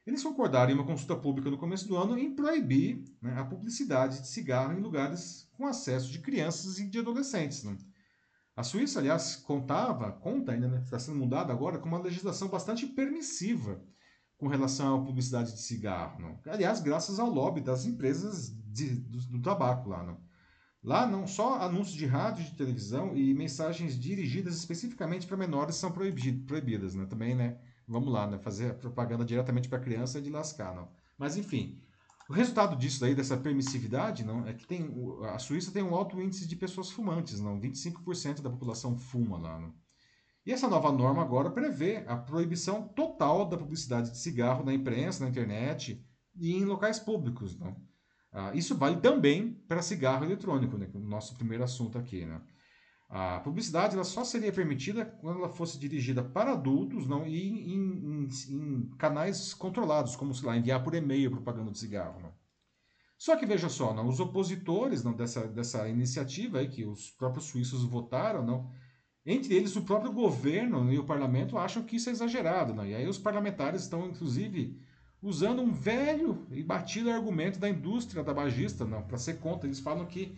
eles concordaram em uma consulta pública no começo do ano em proibir né, a publicidade de cigarro em lugares com acesso de crianças e de adolescentes. Né? A Suíça, aliás, contava, conta ainda, está né, sendo mudada agora, com uma legislação bastante permissiva com relação à publicidade de cigarro. Não? Aliás, graças ao lobby das empresas de, do, do, tabaco lá. Não? Lá não só anúncios de rádio, de televisão e mensagens dirigidas especificamente para menores são proibidas, né? Também, né? Vamos lá, né? Fazer propaganda diretamente para criança é de lascar, não. Mas enfim, o resultado disso daí, dessa permissividade, não, é que tem a Suíça tem um alto índice de pessoas fumantes, não, 25% da população fuma lá, não. E essa nova norma agora prevê a proibição total da publicidade de cigarro na imprensa, na internet e em locais públicos. Né? Ah, isso vale também para cigarro eletrônico, né? É o nosso primeiro assunto aqui. Né? A publicidade ela só seria permitida quando ela fosse dirigida para adultos não, e em, em, em canais controlados, como sei lá, enviar por e-mail propaganda de cigarro. Não? Só que veja só, não, os opositores não, dessa, dessa iniciativa aí, que os próprios suíços votaram, não, entre eles, o próprio governo e o parlamento acham que isso é exagerado. Né? E aí os parlamentares estão, inclusive, usando um velho e batido argumento da indústria tabagista para ser contra. Eles falam que,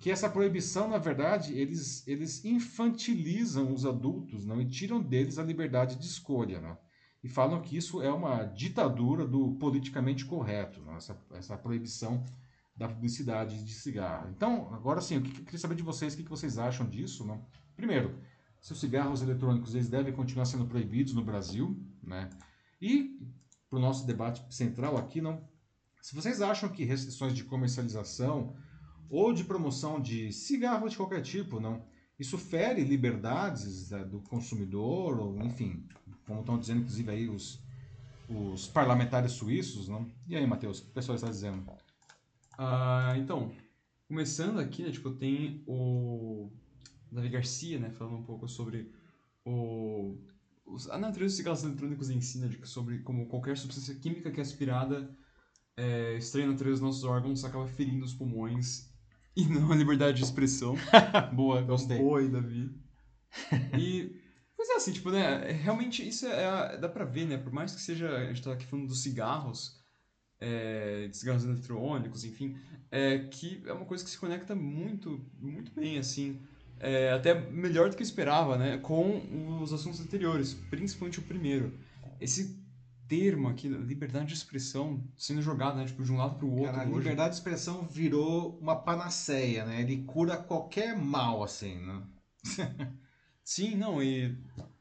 que essa proibição, na verdade, eles, eles infantilizam os adultos não? e tiram deles a liberdade de escolha. Não? E falam que isso é uma ditadura do politicamente correto, não? Essa, essa proibição da publicidade de cigarro. Então, agora sim, eu queria saber de vocês o que vocês acham disso. Não? Primeiro, se os cigarros eletrônicos eles devem continuar sendo proibidos no Brasil, né? E para o nosso debate central aqui, não, se vocês acham que restrições de comercialização ou de promoção de cigarro de qualquer tipo, não, isso fere liberdades né, do consumidor, ou enfim, como estão dizendo inclusive aí os, os parlamentares suíços, não? E aí, Matheus, o que o pessoal está dizendo? Ah, então, começando aqui, né, tipo, tem o Davi Garcia, né, falando um pouco sobre o, a natureza dos cigarros eletrônicos ensina de que sobre como qualquer substância química que é aspirada é, estranha a natureza dos nossos órgãos acaba ferindo os pulmões e não a liberdade de expressão. Boa, gostei. Boa aí, Davi. E, pois é assim, tipo, né, realmente isso é, é, dá pra ver, né, por mais que seja, a gente tá aqui falando dos cigarros, é, de cigarros eletrônicos, enfim, é, que é uma coisa que se conecta muito, muito bem, assim, é, até melhor do que eu esperava, né? Com os assuntos anteriores, principalmente o primeiro. Esse termo aqui, liberdade de expressão, sendo jogado, né? Tipo, de um lado para o outro. Cara, a liberdade de expressão virou uma panaceia, né? Ele cura qualquer mal, assim, né? Sim, não, e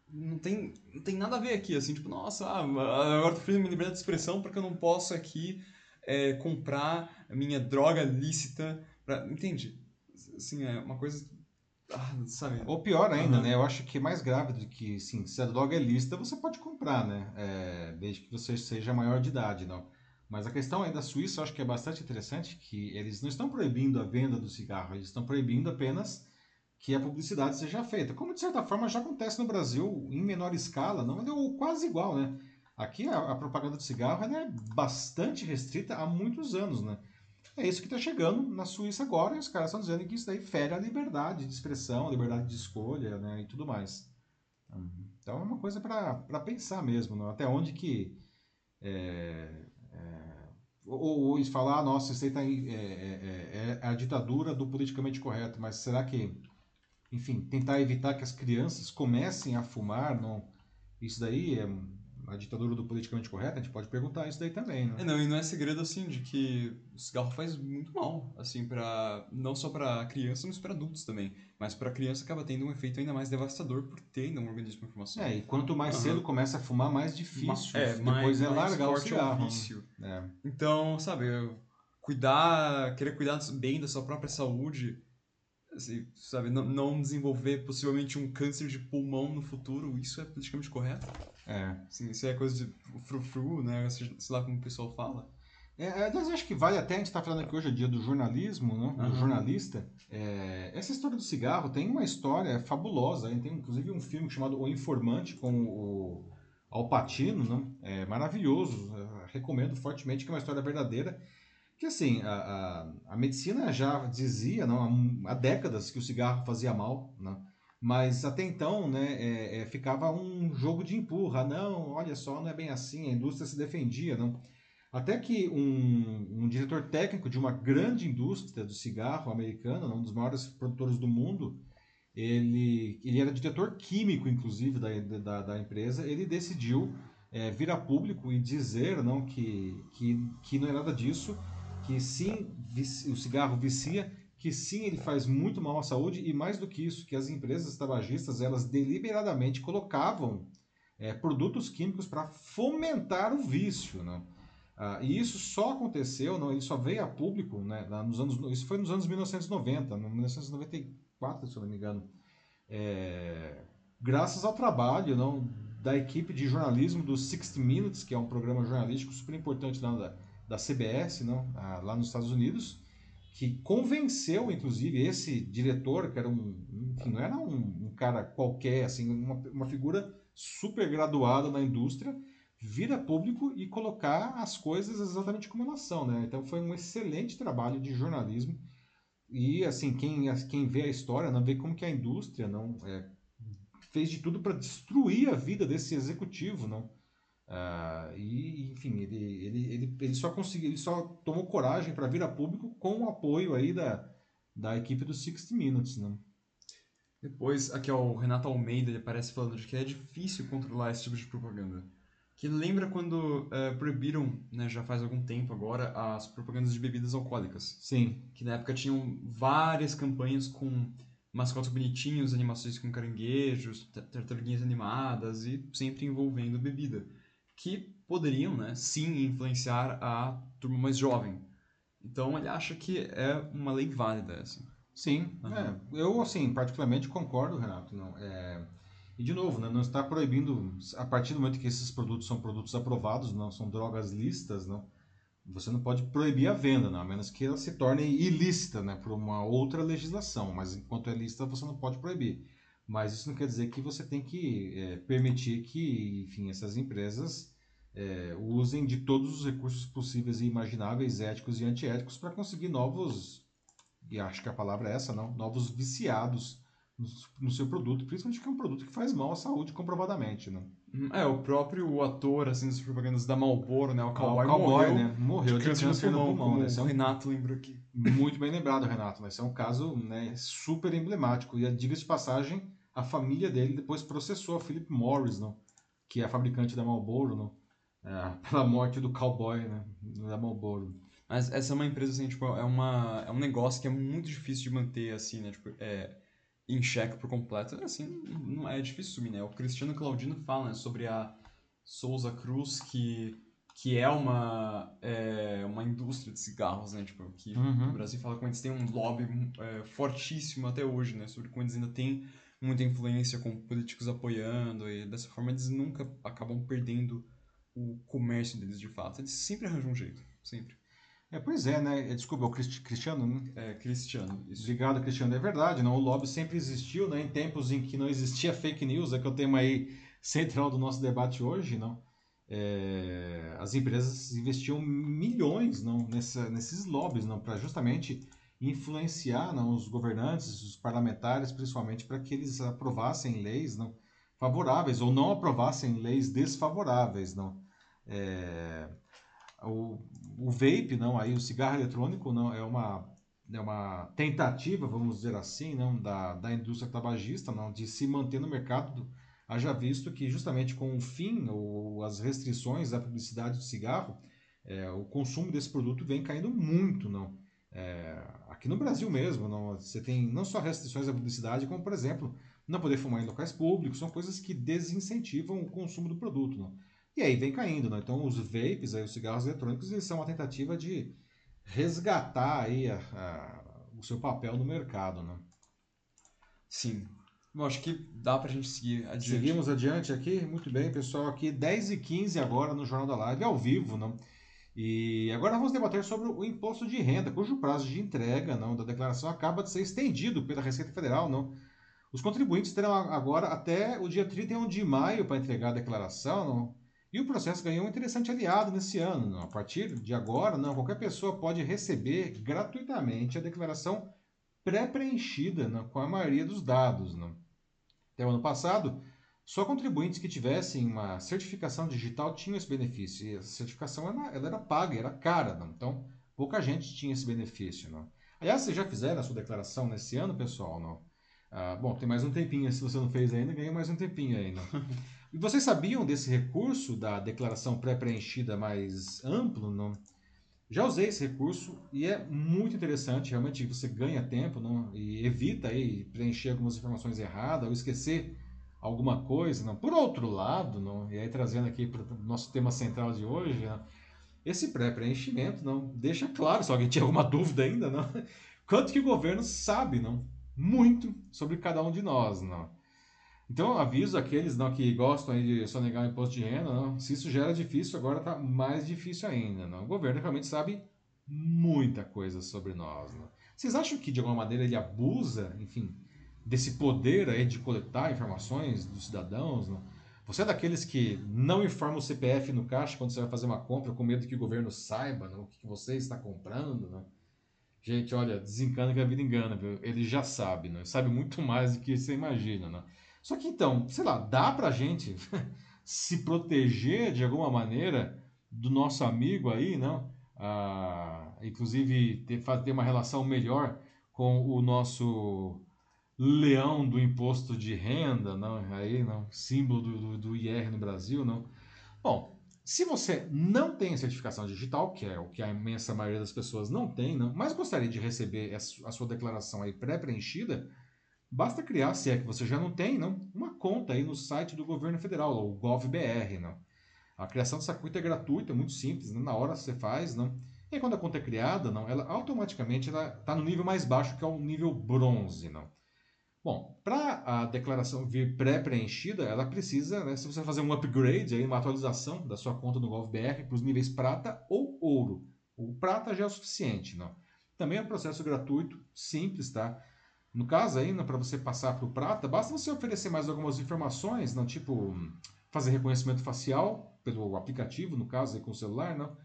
não tem, não tem nada a ver aqui, assim, tipo, nossa, ah, agora tô fazendo minha liberdade de expressão porque eu não posso aqui é, comprar minha droga lícita, pra... entende? Assim, é uma coisa sabe? Ou pior ainda, uhum. né? Eu acho que é mais grave do que, sim, se a droga é lista, você pode comprar, né? É, desde que você seja maior de idade, não. Mas a questão aí da Suíça, eu acho que é bastante interessante, que eles não estão proibindo a venda do cigarro, eles estão proibindo apenas que a publicidade seja feita. Como, de certa forma, já acontece no Brasil, em menor escala, não, é quase igual, né? Aqui a, a propaganda do cigarro é bastante restrita há muitos anos, né? É isso que está chegando na Suíça agora, e os caras estão dizendo que isso daí fere a liberdade de expressão, a liberdade de escolha né, e tudo mais. Então é uma coisa para pensar mesmo, né? até onde que é, é, ou, ou ah, nossa, isso aí tá aí, é, é, é, a ditadura do politicamente correto, mas será que, enfim, tentar evitar que as crianças comecem a fumar, não, isso daí é a ditadura do politicamente correto, a gente pode perguntar isso daí também, né? É, não, e não é segredo, assim, de que o cigarro faz muito mal, assim, para não só para criança, mas para adultos também. Mas para criança acaba tendo um efeito ainda mais devastador por ter ainda um organismo em formação. É, e quanto mais uhum. cedo começa a fumar, mais difícil. É, depois mais, é largar mais o cigarro. É o vício. É. Então, sabe, cuidar, querer cuidar bem da sua própria saúde assim, sabe, não, não, desenvolver possivelmente um câncer de pulmão no futuro, isso é politicamente correto? É. Assim, isso é coisa de frufru, né? Sei lá como o pessoal fala. É, aliás, acho que vale até, a gente está falando aqui hoje é dia do jornalismo, né? do jornalista. É, essa história do cigarro tem uma história fabulosa, tem inclusive um filme chamado O Informante com o Alpatino, né? é maravilhoso, recomendo fortemente, que é uma história verdadeira que assim, a, a, a, medicina já dizia não, há, há, décadas que o cigarro fazia mal, não, mas até então né, é, é, ficava um jogo de empurra. Não, olha só, não é bem assim, a indústria se defendia. não Até que um, um diretor técnico de uma grande indústria do cigarro americana, um dos maiores produtores do mundo, ele, ele era diretor químico, inclusive, da, da, da empresa, ele decidiu é, vir a público e dizer não, que, que, que não é nada disso que sim, o cigarro vicia, que sim, ele faz muito mal à saúde e mais do que isso, que as empresas tabagistas, elas deliberadamente colocavam é, produtos químicos para fomentar o vício, né? Ah, e isso só aconteceu, não, ele só veio a público, né, nos anos, isso foi nos anos 1990, no 1994, se eu não me engano, é, graças ao trabalho não, da equipe de jornalismo do 60 Minutes, que é um programa jornalístico super importante lá da, da CBS, não, lá nos Estados Unidos, que convenceu, inclusive, esse diretor, que era um, enfim, não era um, um cara qualquer, assim, uma, uma figura super graduada na indústria, vir a público e colocar as coisas exatamente como elas são, né? Então foi um excelente trabalho de jornalismo e assim quem quem vê a história não vê como que a indústria não é, fez de tudo para destruir a vida desse executivo, não? Uh, e, enfim, ele, ele, ele, ele só conseguiu, ele só tomou coragem para vir a público com o apoio aí da, da equipe do 60 Minutes, né? Depois, aqui ó, o Renato Almeida, ele parece falando de que é difícil controlar esse tipo de propaganda. Que lembra quando é, proibiram, né, já faz algum tempo agora, as propagandas de bebidas alcoólicas. Sim. Que na época tinham várias campanhas com mascotes bonitinhos, animações com caranguejos, tartaruguinhas animadas e sempre envolvendo bebida que poderiam, né, sim, influenciar a turma mais jovem. Então ele acha que é uma lei válida essa. Sim, uhum. é, eu assim particularmente concordo, Renato. Não, é, e de novo, né, não está proibindo a partir do momento que esses produtos são produtos aprovados, não são drogas listas, não. Você não pode proibir a venda, não, a menos que ela se torne ilícita, né, por uma outra legislação. Mas enquanto é lícita, você não pode proibir. Mas isso não quer dizer que você tem que é, permitir que, enfim, essas empresas é, usem de todos os recursos possíveis e imagináveis, éticos e antiéticos, para conseguir novos, e acho que a palavra é essa, não, novos viciados no, no, seu produto, principalmente que é um produto que faz mal à saúde comprovadamente, né? É, o próprio ator, assim, das propagandas da Marlboro, né? O Cowboy, ah, o Cowboy morreu, né? Morreu de, de câncer no pulmão, pulmão né? É o Renato lembra aqui. Muito bem lembrado, Renato. Mas é um caso né, super emblemático. E, diga-se de passagem, a família dele depois processou a Philip Morris, não? que é a fabricante da Marlboro, não? É, pela morte do cowboy, né? Da Marlboro. Mas essa é uma empresa, assim, tipo, é, uma, é um negócio que é muito difícil de manter, assim, né? Tipo, é, em xeque por completo. Assim, não é difícil sumir, né? O Cristiano Claudino fala né, sobre a Souza Cruz, que, que é uma, é uma indústria de cigarros, né? Tipo, que uhum. o Brasil fala que eles têm um lobby é, fortíssimo até hoje, né? Sobre como eles ainda têm muita influência com políticos apoiando e dessa forma eles nunca acabam perdendo o comércio deles de fato. Eles sempre arranjam um jeito, sempre. É, pois é, né? É, desculpa, é o Cristiano, né? É, Cristiano. Isso. Obrigado, Cristiano. É verdade, não? O lobby sempre existiu, né? Em tempos em que não existia fake news, é que é o tema aí central do nosso debate hoje, não? É, as empresas investiam milhões não, nessa, nesses lobbies não para justamente influenciar não, os governantes, os parlamentares, principalmente para que eles aprovassem leis não favoráveis ou não aprovassem leis desfavoráveis não. É... o, o vape, não, aí o cigarro eletrônico não é uma é uma tentativa, vamos dizer assim, não, da, da indústria tabagista não, de se manter no mercado, haja visto que justamente com o fim ou as restrições da publicidade do cigarro, é, o consumo desse produto vem caindo muito, não. É, aqui no Brasil mesmo, não, você tem não só restrições à publicidade, como por exemplo, não poder fumar em locais públicos, são coisas que desincentivam o consumo do produto, não. E aí vem caindo, não. Então os vapes, aí, os cigarros eletrônicos, eles são uma tentativa de resgatar aí a, a, o seu papel no mercado, né? Sim. Bom, acho que dá pra gente seguir adiante. Seguimos adiante aqui, muito bem, pessoal. Aqui 10 e 15 agora no Jornal da Live, ao vivo, não? E agora vamos debater sobre o imposto de renda, cujo prazo de entrega não, da declaração acaba de ser estendido pela Receita Federal. Não? Os contribuintes terão agora até o dia 31 de maio para entregar a declaração. Não? E o processo ganhou um interessante aliado nesse ano. Não? A partir de agora, não, qualquer pessoa pode receber gratuitamente a declaração pré-preenchida com a maioria dos dados. Não? Até o ano passado, só contribuintes que tivessem uma certificação digital tinham esse benefício. E essa certificação ela, ela era paga, era cara. Não? Então, pouca gente tinha esse benefício. Não? Aliás, vocês já fizeram a sua declaração nesse ano, pessoal? Não? Ah, bom, tem mais um tempinho. Se você não fez ainda, ganha mais um tempinho aí. Não? e vocês sabiam desse recurso da declaração pré-preenchida mais amplo? Não? Já usei esse recurso e é muito interessante. Realmente você ganha tempo não? e evita aí preencher algumas informações erradas ou esquecer alguma coisa. Não? Por outro lado, não? e aí trazendo aqui para o nosso tema central de hoje, não? esse pré-preenchimento não deixa claro, se alguém tinha alguma dúvida ainda, não? quanto que o governo sabe não? muito sobre cada um de nós. Não? Então, aviso aqueles não, que gostam de sonegar o imposto de renda, não? se isso já era difícil, agora está mais difícil ainda. Não? O governo realmente sabe muita coisa sobre nós. Não? Vocês acham que, de alguma maneira, ele abusa, enfim, desse poder aí de coletar informações dos cidadãos. Não? Você é daqueles que não informa o CPF no caixa quando você vai fazer uma compra com medo que o governo saiba não? o que você está comprando. Não? Gente, olha, desencana que a vida engana, viu? ele já sabe, não? sabe muito mais do que você imagina. Não? Só que então, sei lá, dá pra gente se proteger de alguma maneira do nosso amigo aí, não? Ah, inclusive ter, ter uma relação melhor com o nosso leão do imposto de renda, não, aí não, símbolo do, do, do IR no Brasil, não. Bom, se você não tem certificação digital, que é o que a imensa maioria das pessoas não tem, não, mas gostaria de receber a sua declaração aí pré-preenchida, basta criar, se é que você já não tem, não, uma conta aí no site do governo federal, o GovBR, não. A criação dessa conta é gratuita, é muito simples, na hora você faz, não. E aí, quando a conta é criada, não, ela automaticamente está no nível mais baixo, que é o nível bronze, não. Bom, para a declaração vir pré-preenchida, ela precisa, né, se você fazer um upgrade, aí, uma atualização da sua conta no GovBR para os níveis prata ou ouro. O prata já é o suficiente. Não? Também é um processo gratuito, simples, tá? No caso aí, para você passar para o prata, basta você oferecer mais algumas informações, não, tipo fazer reconhecimento facial pelo aplicativo, no caso aí com o celular, não?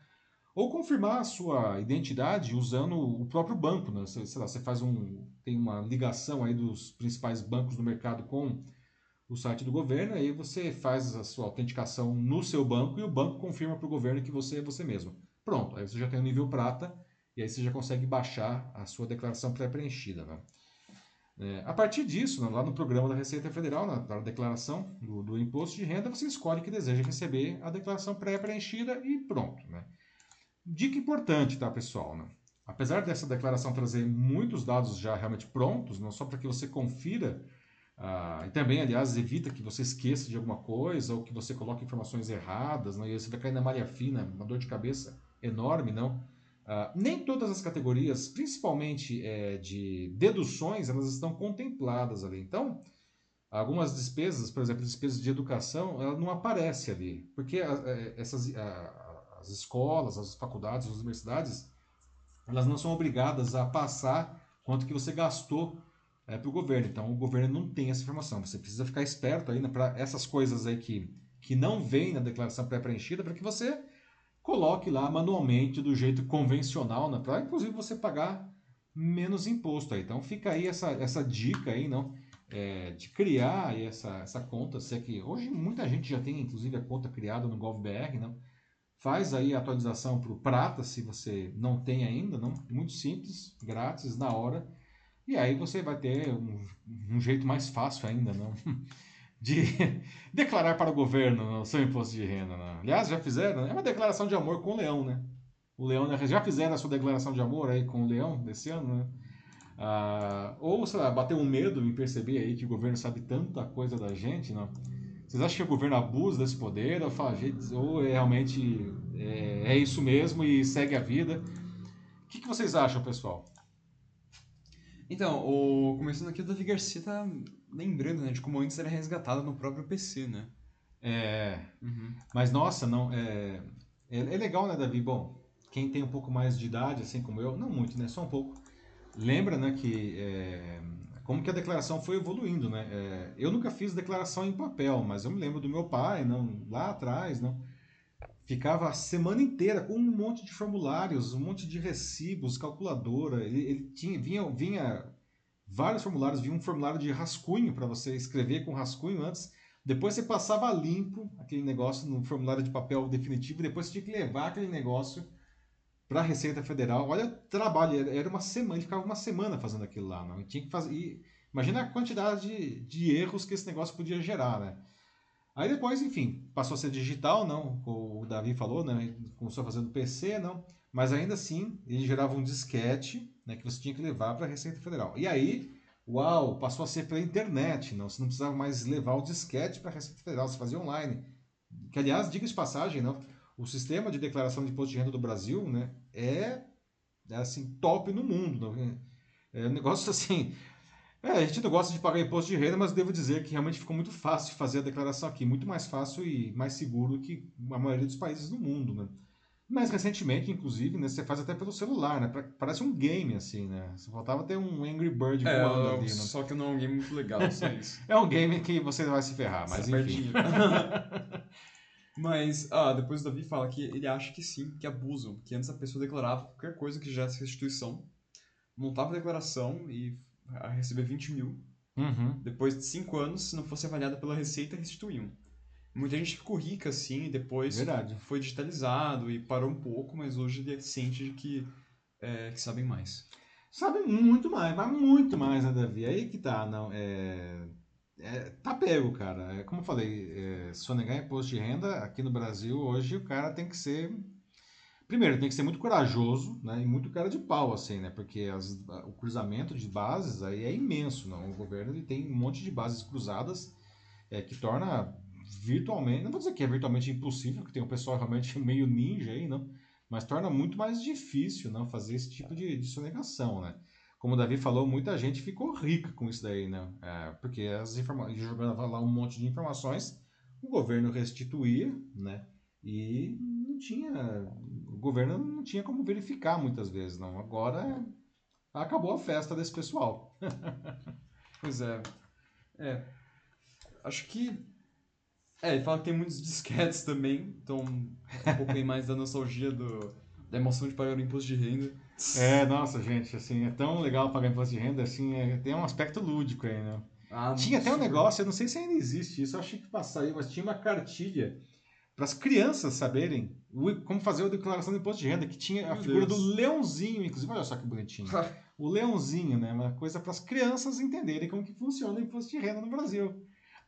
Ou confirmar a sua identidade usando o próprio banco, né? Sei, sei lá, você faz um tem uma ligação aí dos principais bancos do mercado com o site do governo, aí você faz a sua autenticação no seu banco e o banco confirma para o governo que você é você mesmo. Pronto, aí você já tem o nível prata e aí você já consegue baixar a sua declaração pré-preenchida. Né? É, a partir disso, né, lá no programa da Receita Federal, na, na declaração do, do, imposto de renda, você escolhe que deseja receber a declaração pré-preenchida e pronto. Né? Dica importante, tá, pessoal? Né? Apesar dessa declaração trazer muitos dados já realmente prontos, não só para que você confira, uh, e também, aliás, evita que você esqueça de alguma coisa ou que você coloque informações erradas, não? e você vai cair na malha fina, uma dor de cabeça enorme, não? Uh, nem todas as categorias, principalmente é, de deduções, elas estão contempladas ali. Então, algumas despesas, por exemplo, despesas de educação, ela não aparece ali, porque a, a, essas, a, as escolas, as faculdades, as universidades, elas não são obrigadas a passar quanto que você gastou é, para o governo. Então, o governo não tem essa informação. Você precisa ficar esperto ainda para essas coisas aí que, que não vêm na declaração pré-preenchida, para que você coloque lá manualmente, do jeito convencional, né, para inclusive você pagar menos imposto. Aí. Então, fica aí essa, essa dica aí, não? É, de criar essa, essa conta. Se é que hoje muita gente já tem, inclusive, a conta criada no GovBR, não? Faz aí a atualização para o prata, se você não tem ainda, não? Muito simples, grátis, na hora. E aí você vai ter um, um jeito mais fácil ainda, não? De declarar para o governo o seu imposto de renda. Não? Aliás, já fizeram, né? é uma declaração de amor com o leão, né? O leão né? já fizeram a sua declaração de amor aí com o leão desse ano, né? Ah, ou, sei lá, bater um medo em perceber aí que o governo sabe tanta coisa da gente, não? Vocês acham que o governo abusa desse poder ou, fala, ou é realmente é, é, isso mesmo e segue a vida? O que, que vocês acham, pessoal? Então, o... começando aqui, o Davi Garcia tá lembrando, né, de como antes era resgatado no próprio PC, né? É. Uhum. Mas, nossa, não. É, é, é, legal, né, Davi? Bom, quem tem um pouco mais de idade, assim como eu, não muito, né? Só um pouco lembra, né, que é, como que a declaração foi evoluindo, né? É, eu nunca fiz declaração em papel, mas eu me lembro do meu pai, não, lá atrás, não, ficava a semana inteira com um monte de formulários, um monte de recibos, calculadora. Ele, ele tinha, vinha, vinha vários formulários, vinha um formulário de rascunho para você escrever com rascunho antes. Depois você passava limpo aquele negócio no formulário de papel definitivo, depois você tinha que levar aquele negócio para a Receita Federal. Olha o trabalho, era uma semana, ficava uma semana fazendo aquilo lá, não tinha que fazer. E, imagina a quantidade de, de erros que esse negócio podia gerar, né? Aí depois, enfim, passou a ser digital, não, o Davi falou, né? Começou fazendo PC, não, mas ainda assim ele gerava um disquete, né, que você tinha que levar para a Receita Federal. E aí, uau, passou a ser pela internet, não, você não precisava mais levar o disquete para a Receita Federal, você fazia online. Que aliás, diga de passagem, não, o sistema de declaração de imposto de renda do Brasil, né, é, é assim, top no mundo. Né? É um negócio assim. É, a gente não gosta de pagar imposto de renda, mas devo dizer que realmente ficou muito fácil fazer a declaração aqui, muito mais fácil e mais seguro que a maioria dos países do mundo, né? Mais recentemente, inclusive, né, você faz até pelo celular, né? Parece um game, assim, né? Você faltava ter um Angry Bird é, ali, né? Só que não é um game muito legal, só isso. é um game que você vai se ferrar, mas você enfim. Mas, ah, depois o Davi fala que ele acha que sim, que abusam, que antes a pessoa declarava qualquer coisa que gerasse restituição, montava a declaração e a receber 20 mil. Uhum. Depois de 5 anos, se não fosse avaliada pela Receita, restituíam. Muita gente ficou rica assim, e depois Verdade. foi digitalizado e parou um pouco, mas hoje ele sente de que, é, que sabem mais. Sabem muito mais, mas muito mais, né, Davi? Aí que tá, não. É é, tá pego, cara. É, como eu falei, é, sonegar imposto de renda aqui no Brasil hoje o cara tem que ser. Primeiro, tem que ser muito corajoso né, e muito cara de pau, assim, né? Porque as, o cruzamento de bases aí é imenso. Não? O governo ele tem um monte de bases cruzadas é, que torna virtualmente. Não vou dizer que é virtualmente impossível, que tem um pessoal realmente meio ninja aí, não. Mas torna muito mais difícil não fazer esse tipo de, de sonegação, né? Como o Davi falou, muita gente ficou rica com isso daí, né? É, porque as informações, jogava lá um monte de informações, o governo restituía, né? E não tinha, o governo não tinha como verificar muitas vezes, não. Agora acabou a festa desse pessoal. pois é. É. Acho que é, ele fala que tem muitos disquetes também, então um pouco mais da nostalgia do, emoção de pagar o imposto de renda. É, nossa, gente, assim, é tão legal pagar imposto de renda, assim, é, tem um aspecto lúdico aí, né? Ah, tinha até um negócio, eu não sei se ainda existe isso, eu achei que passar aí, mas tinha uma cartilha para as crianças saberem o, como fazer a declaração de imposto de renda, que tinha Meu a figura Deus. do leãozinho, inclusive, olha só que bonitinho. o leãozinho, né? Uma coisa para as crianças entenderem como que funciona o imposto de renda no Brasil.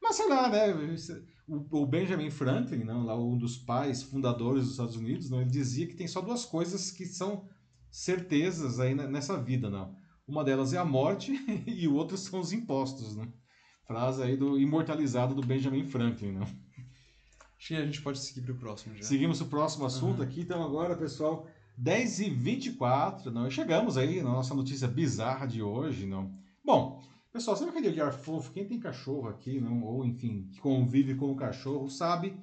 Mas sei lá, né? O, Benjamin Franklin, não, lá um dos pais fundadores dos Estados Unidos, não, ele dizia que tem só duas coisas que são certezas aí nessa vida, não. Uma delas é a morte e o outro são os impostos, né? Frase aí do imortalizado do Benjamin Franklin, não. Acho que a gente pode seguir para o próximo já. Seguimos o próximo assunto uhum. aqui, então agora, pessoal, 10 e 24 não? chegamos aí na nossa notícia bizarra de hoje, não. Bom, pessoal, sabe aquele olhar fofo? Quem tem cachorro aqui, não? Ou enfim, que convive com o cachorro, sabe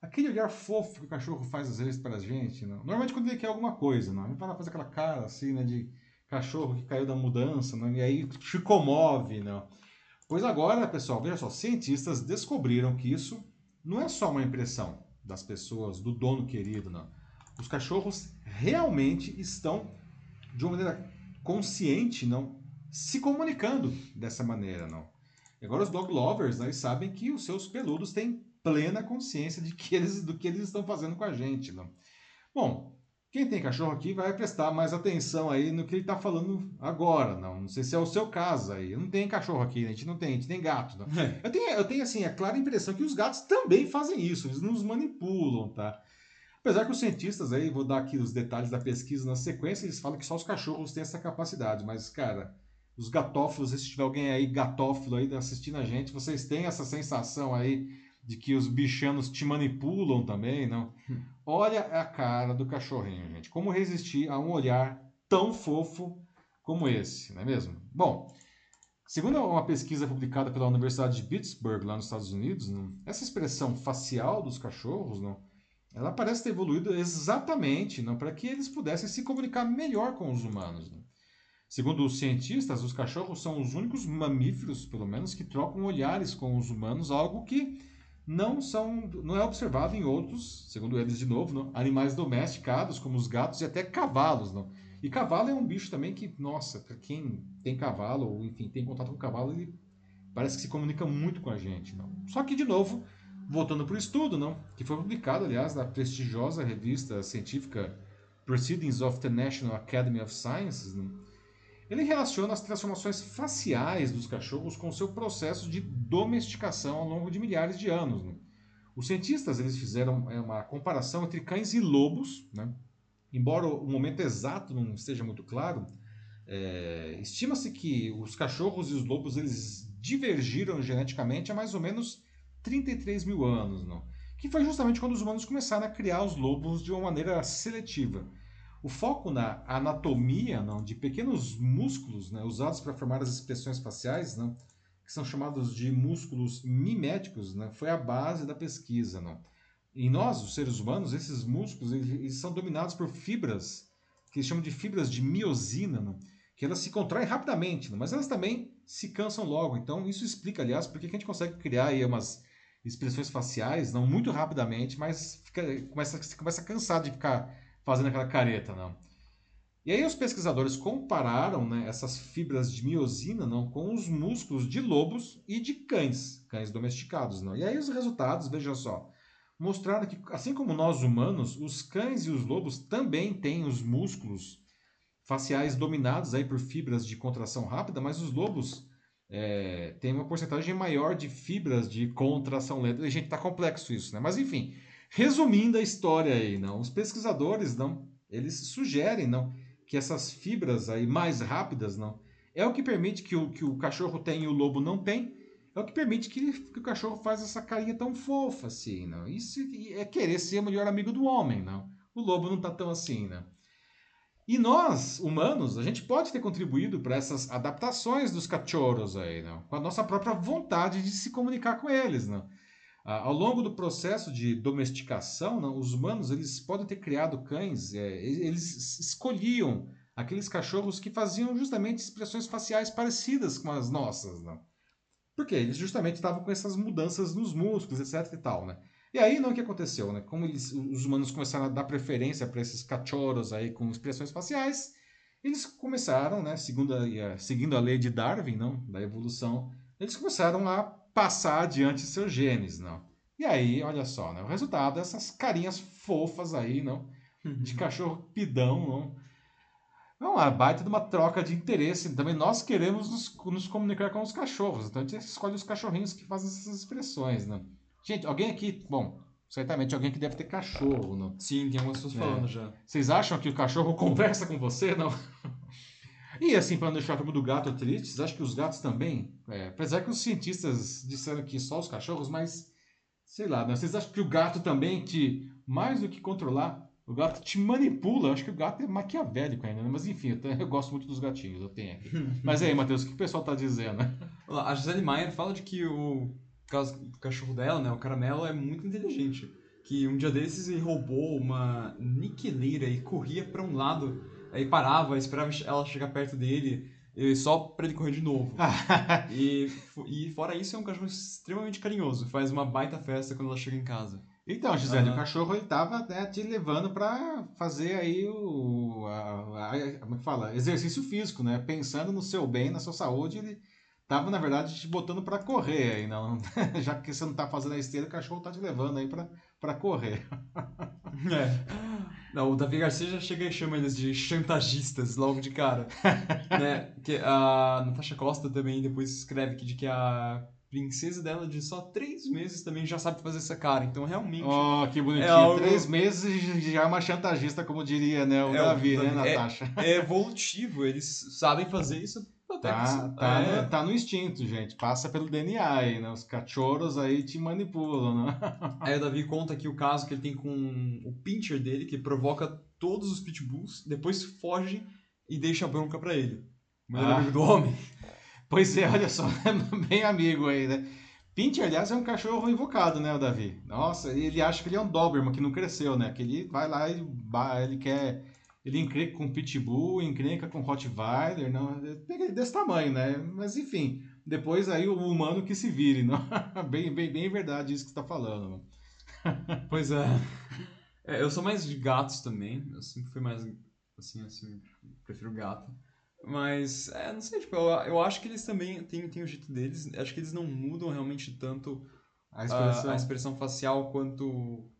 aquele olhar fofo que o cachorro faz às vezes para a gente, não? normalmente quando ele quer alguma coisa, não? ele vai lá fazer aquela cara assim, né, de cachorro que caiu da mudança, não? e aí te comove, não? Pois agora, pessoal, veja só, cientistas descobriram que isso não é só uma impressão das pessoas, do dono querido, não. Os cachorros realmente estão, de uma maneira consciente, não, se comunicando dessa maneira, não. E agora os dog lovers, né, sabem que os seus peludos têm plena consciência de que eles, do que eles estão fazendo com a gente. Não? Bom, quem tem cachorro aqui vai prestar mais atenção aí no que ele está falando agora, não. Não sei se é o seu caso aí. Não tem cachorro aqui, a gente não tem, a gente tem gato. Não. É. Eu, tenho, eu tenho, assim, a clara impressão que os gatos também fazem isso, eles nos manipulam, tá? Apesar que os cientistas aí, vou dar aqui os detalhes da pesquisa na sequência, eles falam que só os cachorros têm essa capacidade, mas, cara, os gatófilos, se tiver alguém aí gatófilo aí assistindo a gente, vocês têm essa sensação aí de que os bichanos te manipulam também, não? Hum. Olha a cara do cachorrinho, gente. Como resistir a um olhar tão fofo como esse, não é mesmo? Bom, segundo uma pesquisa publicada pela Universidade de Pittsburgh, lá nos Estados Unidos, não? essa expressão facial dos cachorros, não? ela parece ter evoluído exatamente não, para que eles pudessem se comunicar melhor com os humanos. Não? Segundo os cientistas, os cachorros são os únicos mamíferos, pelo menos, que trocam olhares com os humanos, algo que não são não é observado em outros, segundo eles de novo, não, animais domesticados como os gatos e até cavalos, não. E cavalo é um bicho também que, nossa, para quem tem cavalo ou enfim tem contato com cavalo, ele parece que se comunica muito com a gente, não. Só que de novo, voltando para o estudo, não, que foi publicado, aliás, na prestigiosa revista científica Proceedings of the National Academy of Sciences, não, ele relaciona as transformações faciais dos cachorros com seu processo de domesticação ao longo de milhares de anos. Né? Os cientistas eles fizeram é, uma comparação entre cães e lobos, né? embora o momento exato não esteja muito claro. É, Estima-se que os cachorros e os lobos eles divergiram geneticamente há mais ou menos 33 mil anos, não? que foi justamente quando os humanos começaram a criar os lobos de uma maneira seletiva. O foco na anatomia não, de pequenos músculos né, usados para formar as expressões faciais, não, que são chamados de músculos miméticos, né, foi a base da pesquisa. Não. Em nós, os seres humanos, esses músculos eles, são dominados por fibras, que eles chamam de fibras de miosina, não, que elas se contraem rapidamente, não, mas elas também se cansam logo. Então, isso explica, aliás, porque a gente consegue criar aí umas expressões faciais não muito rapidamente, mas fica, começa, começa a cansar de ficar fazendo aquela careta, não. E aí os pesquisadores compararam né, essas fibras de miosina não, com os músculos de lobos e de cães, cães domesticados. Não. E aí os resultados, veja só, mostraram que, assim como nós humanos, os cães e os lobos também têm os músculos faciais dominados aí por fibras de contração rápida, mas os lobos é, têm uma porcentagem maior de fibras de contração lenta. E, gente, tá complexo isso, né? Mas enfim, Resumindo a história aí, não, os pesquisadores não, eles sugerem não que essas fibras aí mais rápidas não é o que permite que o, que o cachorro tenha e o lobo não tem, é o que permite que, que o cachorro faz essa carinha tão fofa assim, não. Isso é querer ser o melhor amigo do homem, não. O lobo não tá tão assim, né? E nós, humanos, a gente pode ter contribuído para essas adaptações dos cachorros aí, não? Com a nossa própria vontade de se comunicar com eles, não? Ah, ao longo do processo de domesticação, não, os humanos eles podem ter criado cães, é, eles escolhiam aqueles cachorros que faziam justamente expressões faciais parecidas com as nossas, não? Porque eles justamente estavam com essas mudanças nos músculos, etc e tal, né? E aí, não, o que aconteceu, né? Como eles, os humanos começaram a dar preferência para esses cachorros aí com expressões faciais, eles começaram, né, segundo a, seguindo a lei de Darwin, não, da evolução, eles começaram a passar adiante seus genes, não. E aí, olha só, né? O resultado é essas carinhas fofas aí, não? De uhum. cachorro pidão, não? É uma baita de uma troca de interesse. Também nós queremos nos, nos, comunicar com os cachorros. Então a gente escolhe os cachorrinhos que fazem essas expressões, né? Gente, alguém aqui, bom, certamente alguém que deve ter cachorro, não? Sim, tem algumas pessoas é. falando já. Vocês acham que o cachorro conversa com você, não? E assim, para não deixar todo mundo gato triste, vocês acham que os gatos também? É, apesar que os cientistas disseram que só os cachorros, mas sei lá, né? vocês acham que o gato também te, mais do que controlar, o gato te manipula? Acho que o gato é maquiavélico ainda, né? Mas enfim, eu, eu, gosto muito dos gatinhos, eu tenho aqui. mas aí, Matheus, o que o pessoal tá dizendo? A Gisele Maier fala de que o, o cachorro dela, né, o caramelo, é muito inteligente. Que um dia desses ele roubou uma niqueleira e corria para um lado Aí parava, esperava ela chegar perto dele, só para ele correr de novo. e, e fora isso, é um cachorro extremamente carinhoso. Faz uma baita festa quando ela chega em casa. Então, Gisele, o cachorro ele tava né, te levando para fazer aí o a, a, como é que fala? exercício físico, né? Pensando no seu bem, na sua saúde, ele tava, na verdade, te botando para correr aí, não. Já que você não tá fazendo a esteira, o cachorro tá te levando aí para correr. É. Não, o Davi Garcia já chega e chama eles de chantagistas logo de cara. né? Que a Natasha Costa também depois escreve que, de que a princesa dela de só três meses também já sabe fazer essa cara. Então, realmente. Oh, que bonitinho. É algo... Três meses já é uma chantagista, como diria né, o é, Davi, o, né, Natasha? É, é evolutivo, eles sabem fazer isso Tá, tá, é. no, tá no instinto, gente. Passa pelo DNA aí, né? Os cachorros aí te manipulam, né? Aí o Davi conta aqui o caso que ele tem com o pincher dele, que provoca todos os pitbulls, depois foge e deixa a bronca pra ele. O melhor ah. amigo do homem. Pois é, olha só, bem amigo aí, né? Pincher, aliás, é um cachorro invocado, né, o Davi? Nossa, ele acha que ele é um Doberman, que não cresceu, né? Que ele vai lá e ele quer ele encrenca com Pitbull, encrenca com Rottweiler, não, peguei desse tamanho, né? Mas enfim, depois aí o humano que se vire, não? bem, bem, bem verdade isso que você tá falando. pois é. é. Eu sou mais de gatos também, eu sempre fui mais assim, assim, prefiro gato. Mas, é, não sei, tipo, eu, eu acho que eles também têm, têm o jeito deles, acho que eles não mudam realmente tanto a expressão, a, a expressão facial quanto,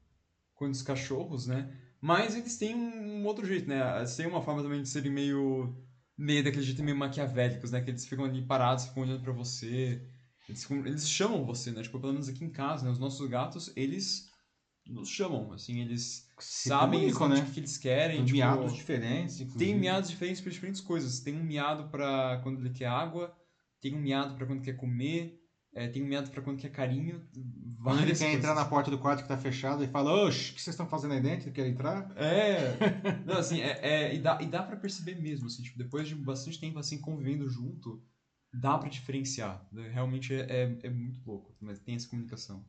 quanto os cachorros, né? Mas eles têm um, outro jeito, né? Eles têm uma forma também de serem meio. meio daquele jeito meio maquiavélicos, né? Que eles ficam ali parados, ficam olhando pra você. Eles, eles chamam você, né? Tipo, pelo menos aqui em casa, né? Os nossos gatos, eles nos chamam, assim, eles Se sabem né? o que eles querem. Tem tipo, miados diferentes, inclusive. Tem miados diferentes para diferentes coisas. Tem um miado para quando ele quer água, tem um miado para quando quer comer, é, tem um miado para quando quer carinho. Quando ele quer coisas. entrar na porta do quarto que tá fechado e fala, oxe, o que vocês estão fazendo aí dentro? Quer entrar? É. Não, assim, é, é, e dá, e dá para perceber mesmo, assim, tipo, depois de bastante tempo assim convivendo junto, dá para diferenciar. Né? Realmente é, é, é, muito louco, mas tem essa comunicação.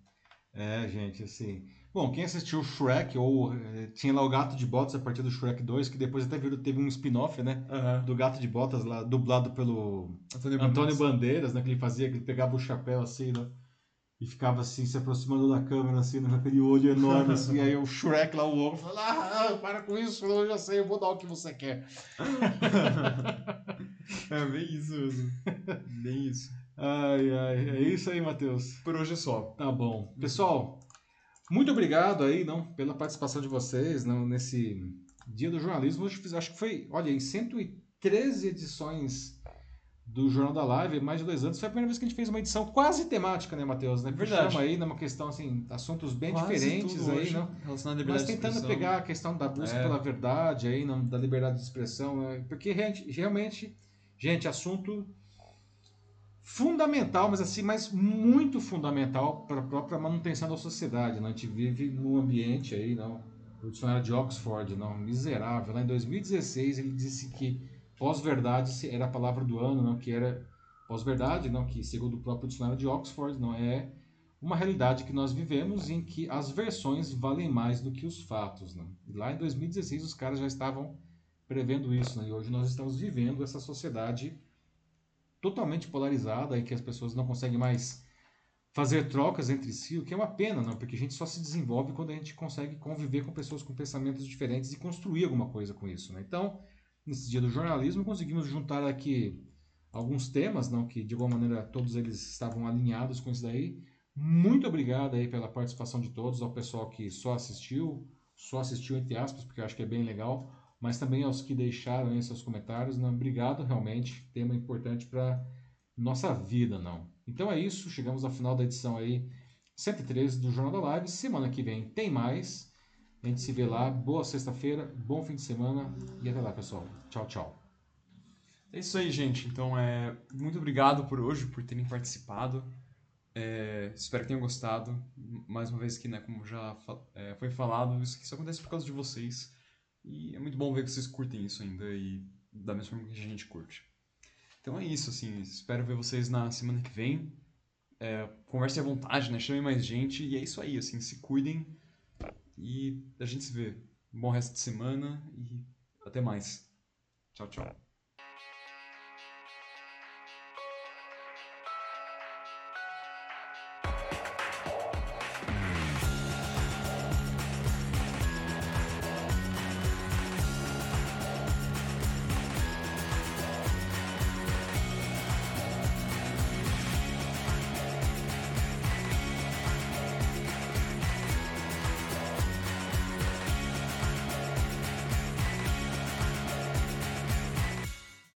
É, gente, assim. Bom, quem assistiu o Shrek, ou eh, tinha lá o Gato de Botas a partir do Shrek 2, que depois até virou, teve um spin-off, né? Uhum. Do Gato de Botas lá, dublado pelo Antônio Bandeiras, Antônio Bandeiras né? Que ele fazia, que ele pegava o chapéu assim, né? E ficava assim, se aproximando da câmera, assim, né, com aquele olho enorme, assim, aí o Shrek lá, o homem, fala, ah, para com isso, eu já sei, eu vou dar o que você quer. é bem isso mesmo. Bem isso. Ai, ai, é isso aí, Matheus. Por hoje é só. Tá bom. Pessoal, muito obrigado aí, não, pela participação de vocês não, nesse Dia do Jornalismo. Hoje fiz, acho que foi, olha, em 113 edições do Jornal da Live, mais de dois anos. Foi a primeira vez que a gente fez uma edição quase temática, né, Matheus? Né? Verdade. Chama aí numa questão, assim, assuntos bem quase diferentes aí, não? Relacionado à Mas tentando pegar a questão da busca é. pela verdade aí, não, da liberdade de expressão, né? porque realmente, gente, assunto fundamental, mas assim, mas muito fundamental para a própria manutenção da sociedade. Né? A gente vive num ambiente aí, não, o dicionário de Oxford, não, miserável. Lá em 2016 ele disse que pós-verdade era a palavra do ano, não, que era pós-verdade, não, que segundo o próprio dicionário de Oxford, não é uma realidade que nós vivemos em que as versões valem mais do que os fatos. E lá em 2016 os caras já estavam prevendo isso, né? e hoje nós estamos vivendo essa sociedade totalmente polarizada e que as pessoas não conseguem mais fazer trocas entre si, o que é uma pena, não? porque a gente só se desenvolve quando a gente consegue conviver com pessoas com pensamentos diferentes e construir alguma coisa com isso. Né? Então, nesse dia do jornalismo, conseguimos juntar aqui alguns temas, não que de alguma maneira todos eles estavam alinhados com isso daí. Muito obrigado aí pela participação de todos, ao pessoal que só assistiu, só assistiu entre aspas, porque eu acho que é bem legal mas também aos que deixaram aí seus comentários. Não, obrigado, realmente, tema importante para nossa vida, não. Então é isso, chegamos ao final da edição aí 113 do Jornal da Live. Semana que vem tem mais. A gente se vê lá. Boa sexta-feira, bom fim de semana e até lá, pessoal. Tchau, tchau. É isso aí, gente. Então, é muito obrigado por hoje, por terem participado. É, espero que tenham gostado. Mais uma vez que, né, como já é, foi falado, isso, isso acontece por causa de vocês. E é muito bom ver que vocês curtem isso ainda e da mesma forma que a gente curte. Então é isso, assim. Espero ver vocês na semana que vem. É, conversem à vontade, né? Chamem mais gente. E é isso aí, assim. Se cuidem. E a gente se vê. Bom resto de semana e até mais. Tchau, tchau.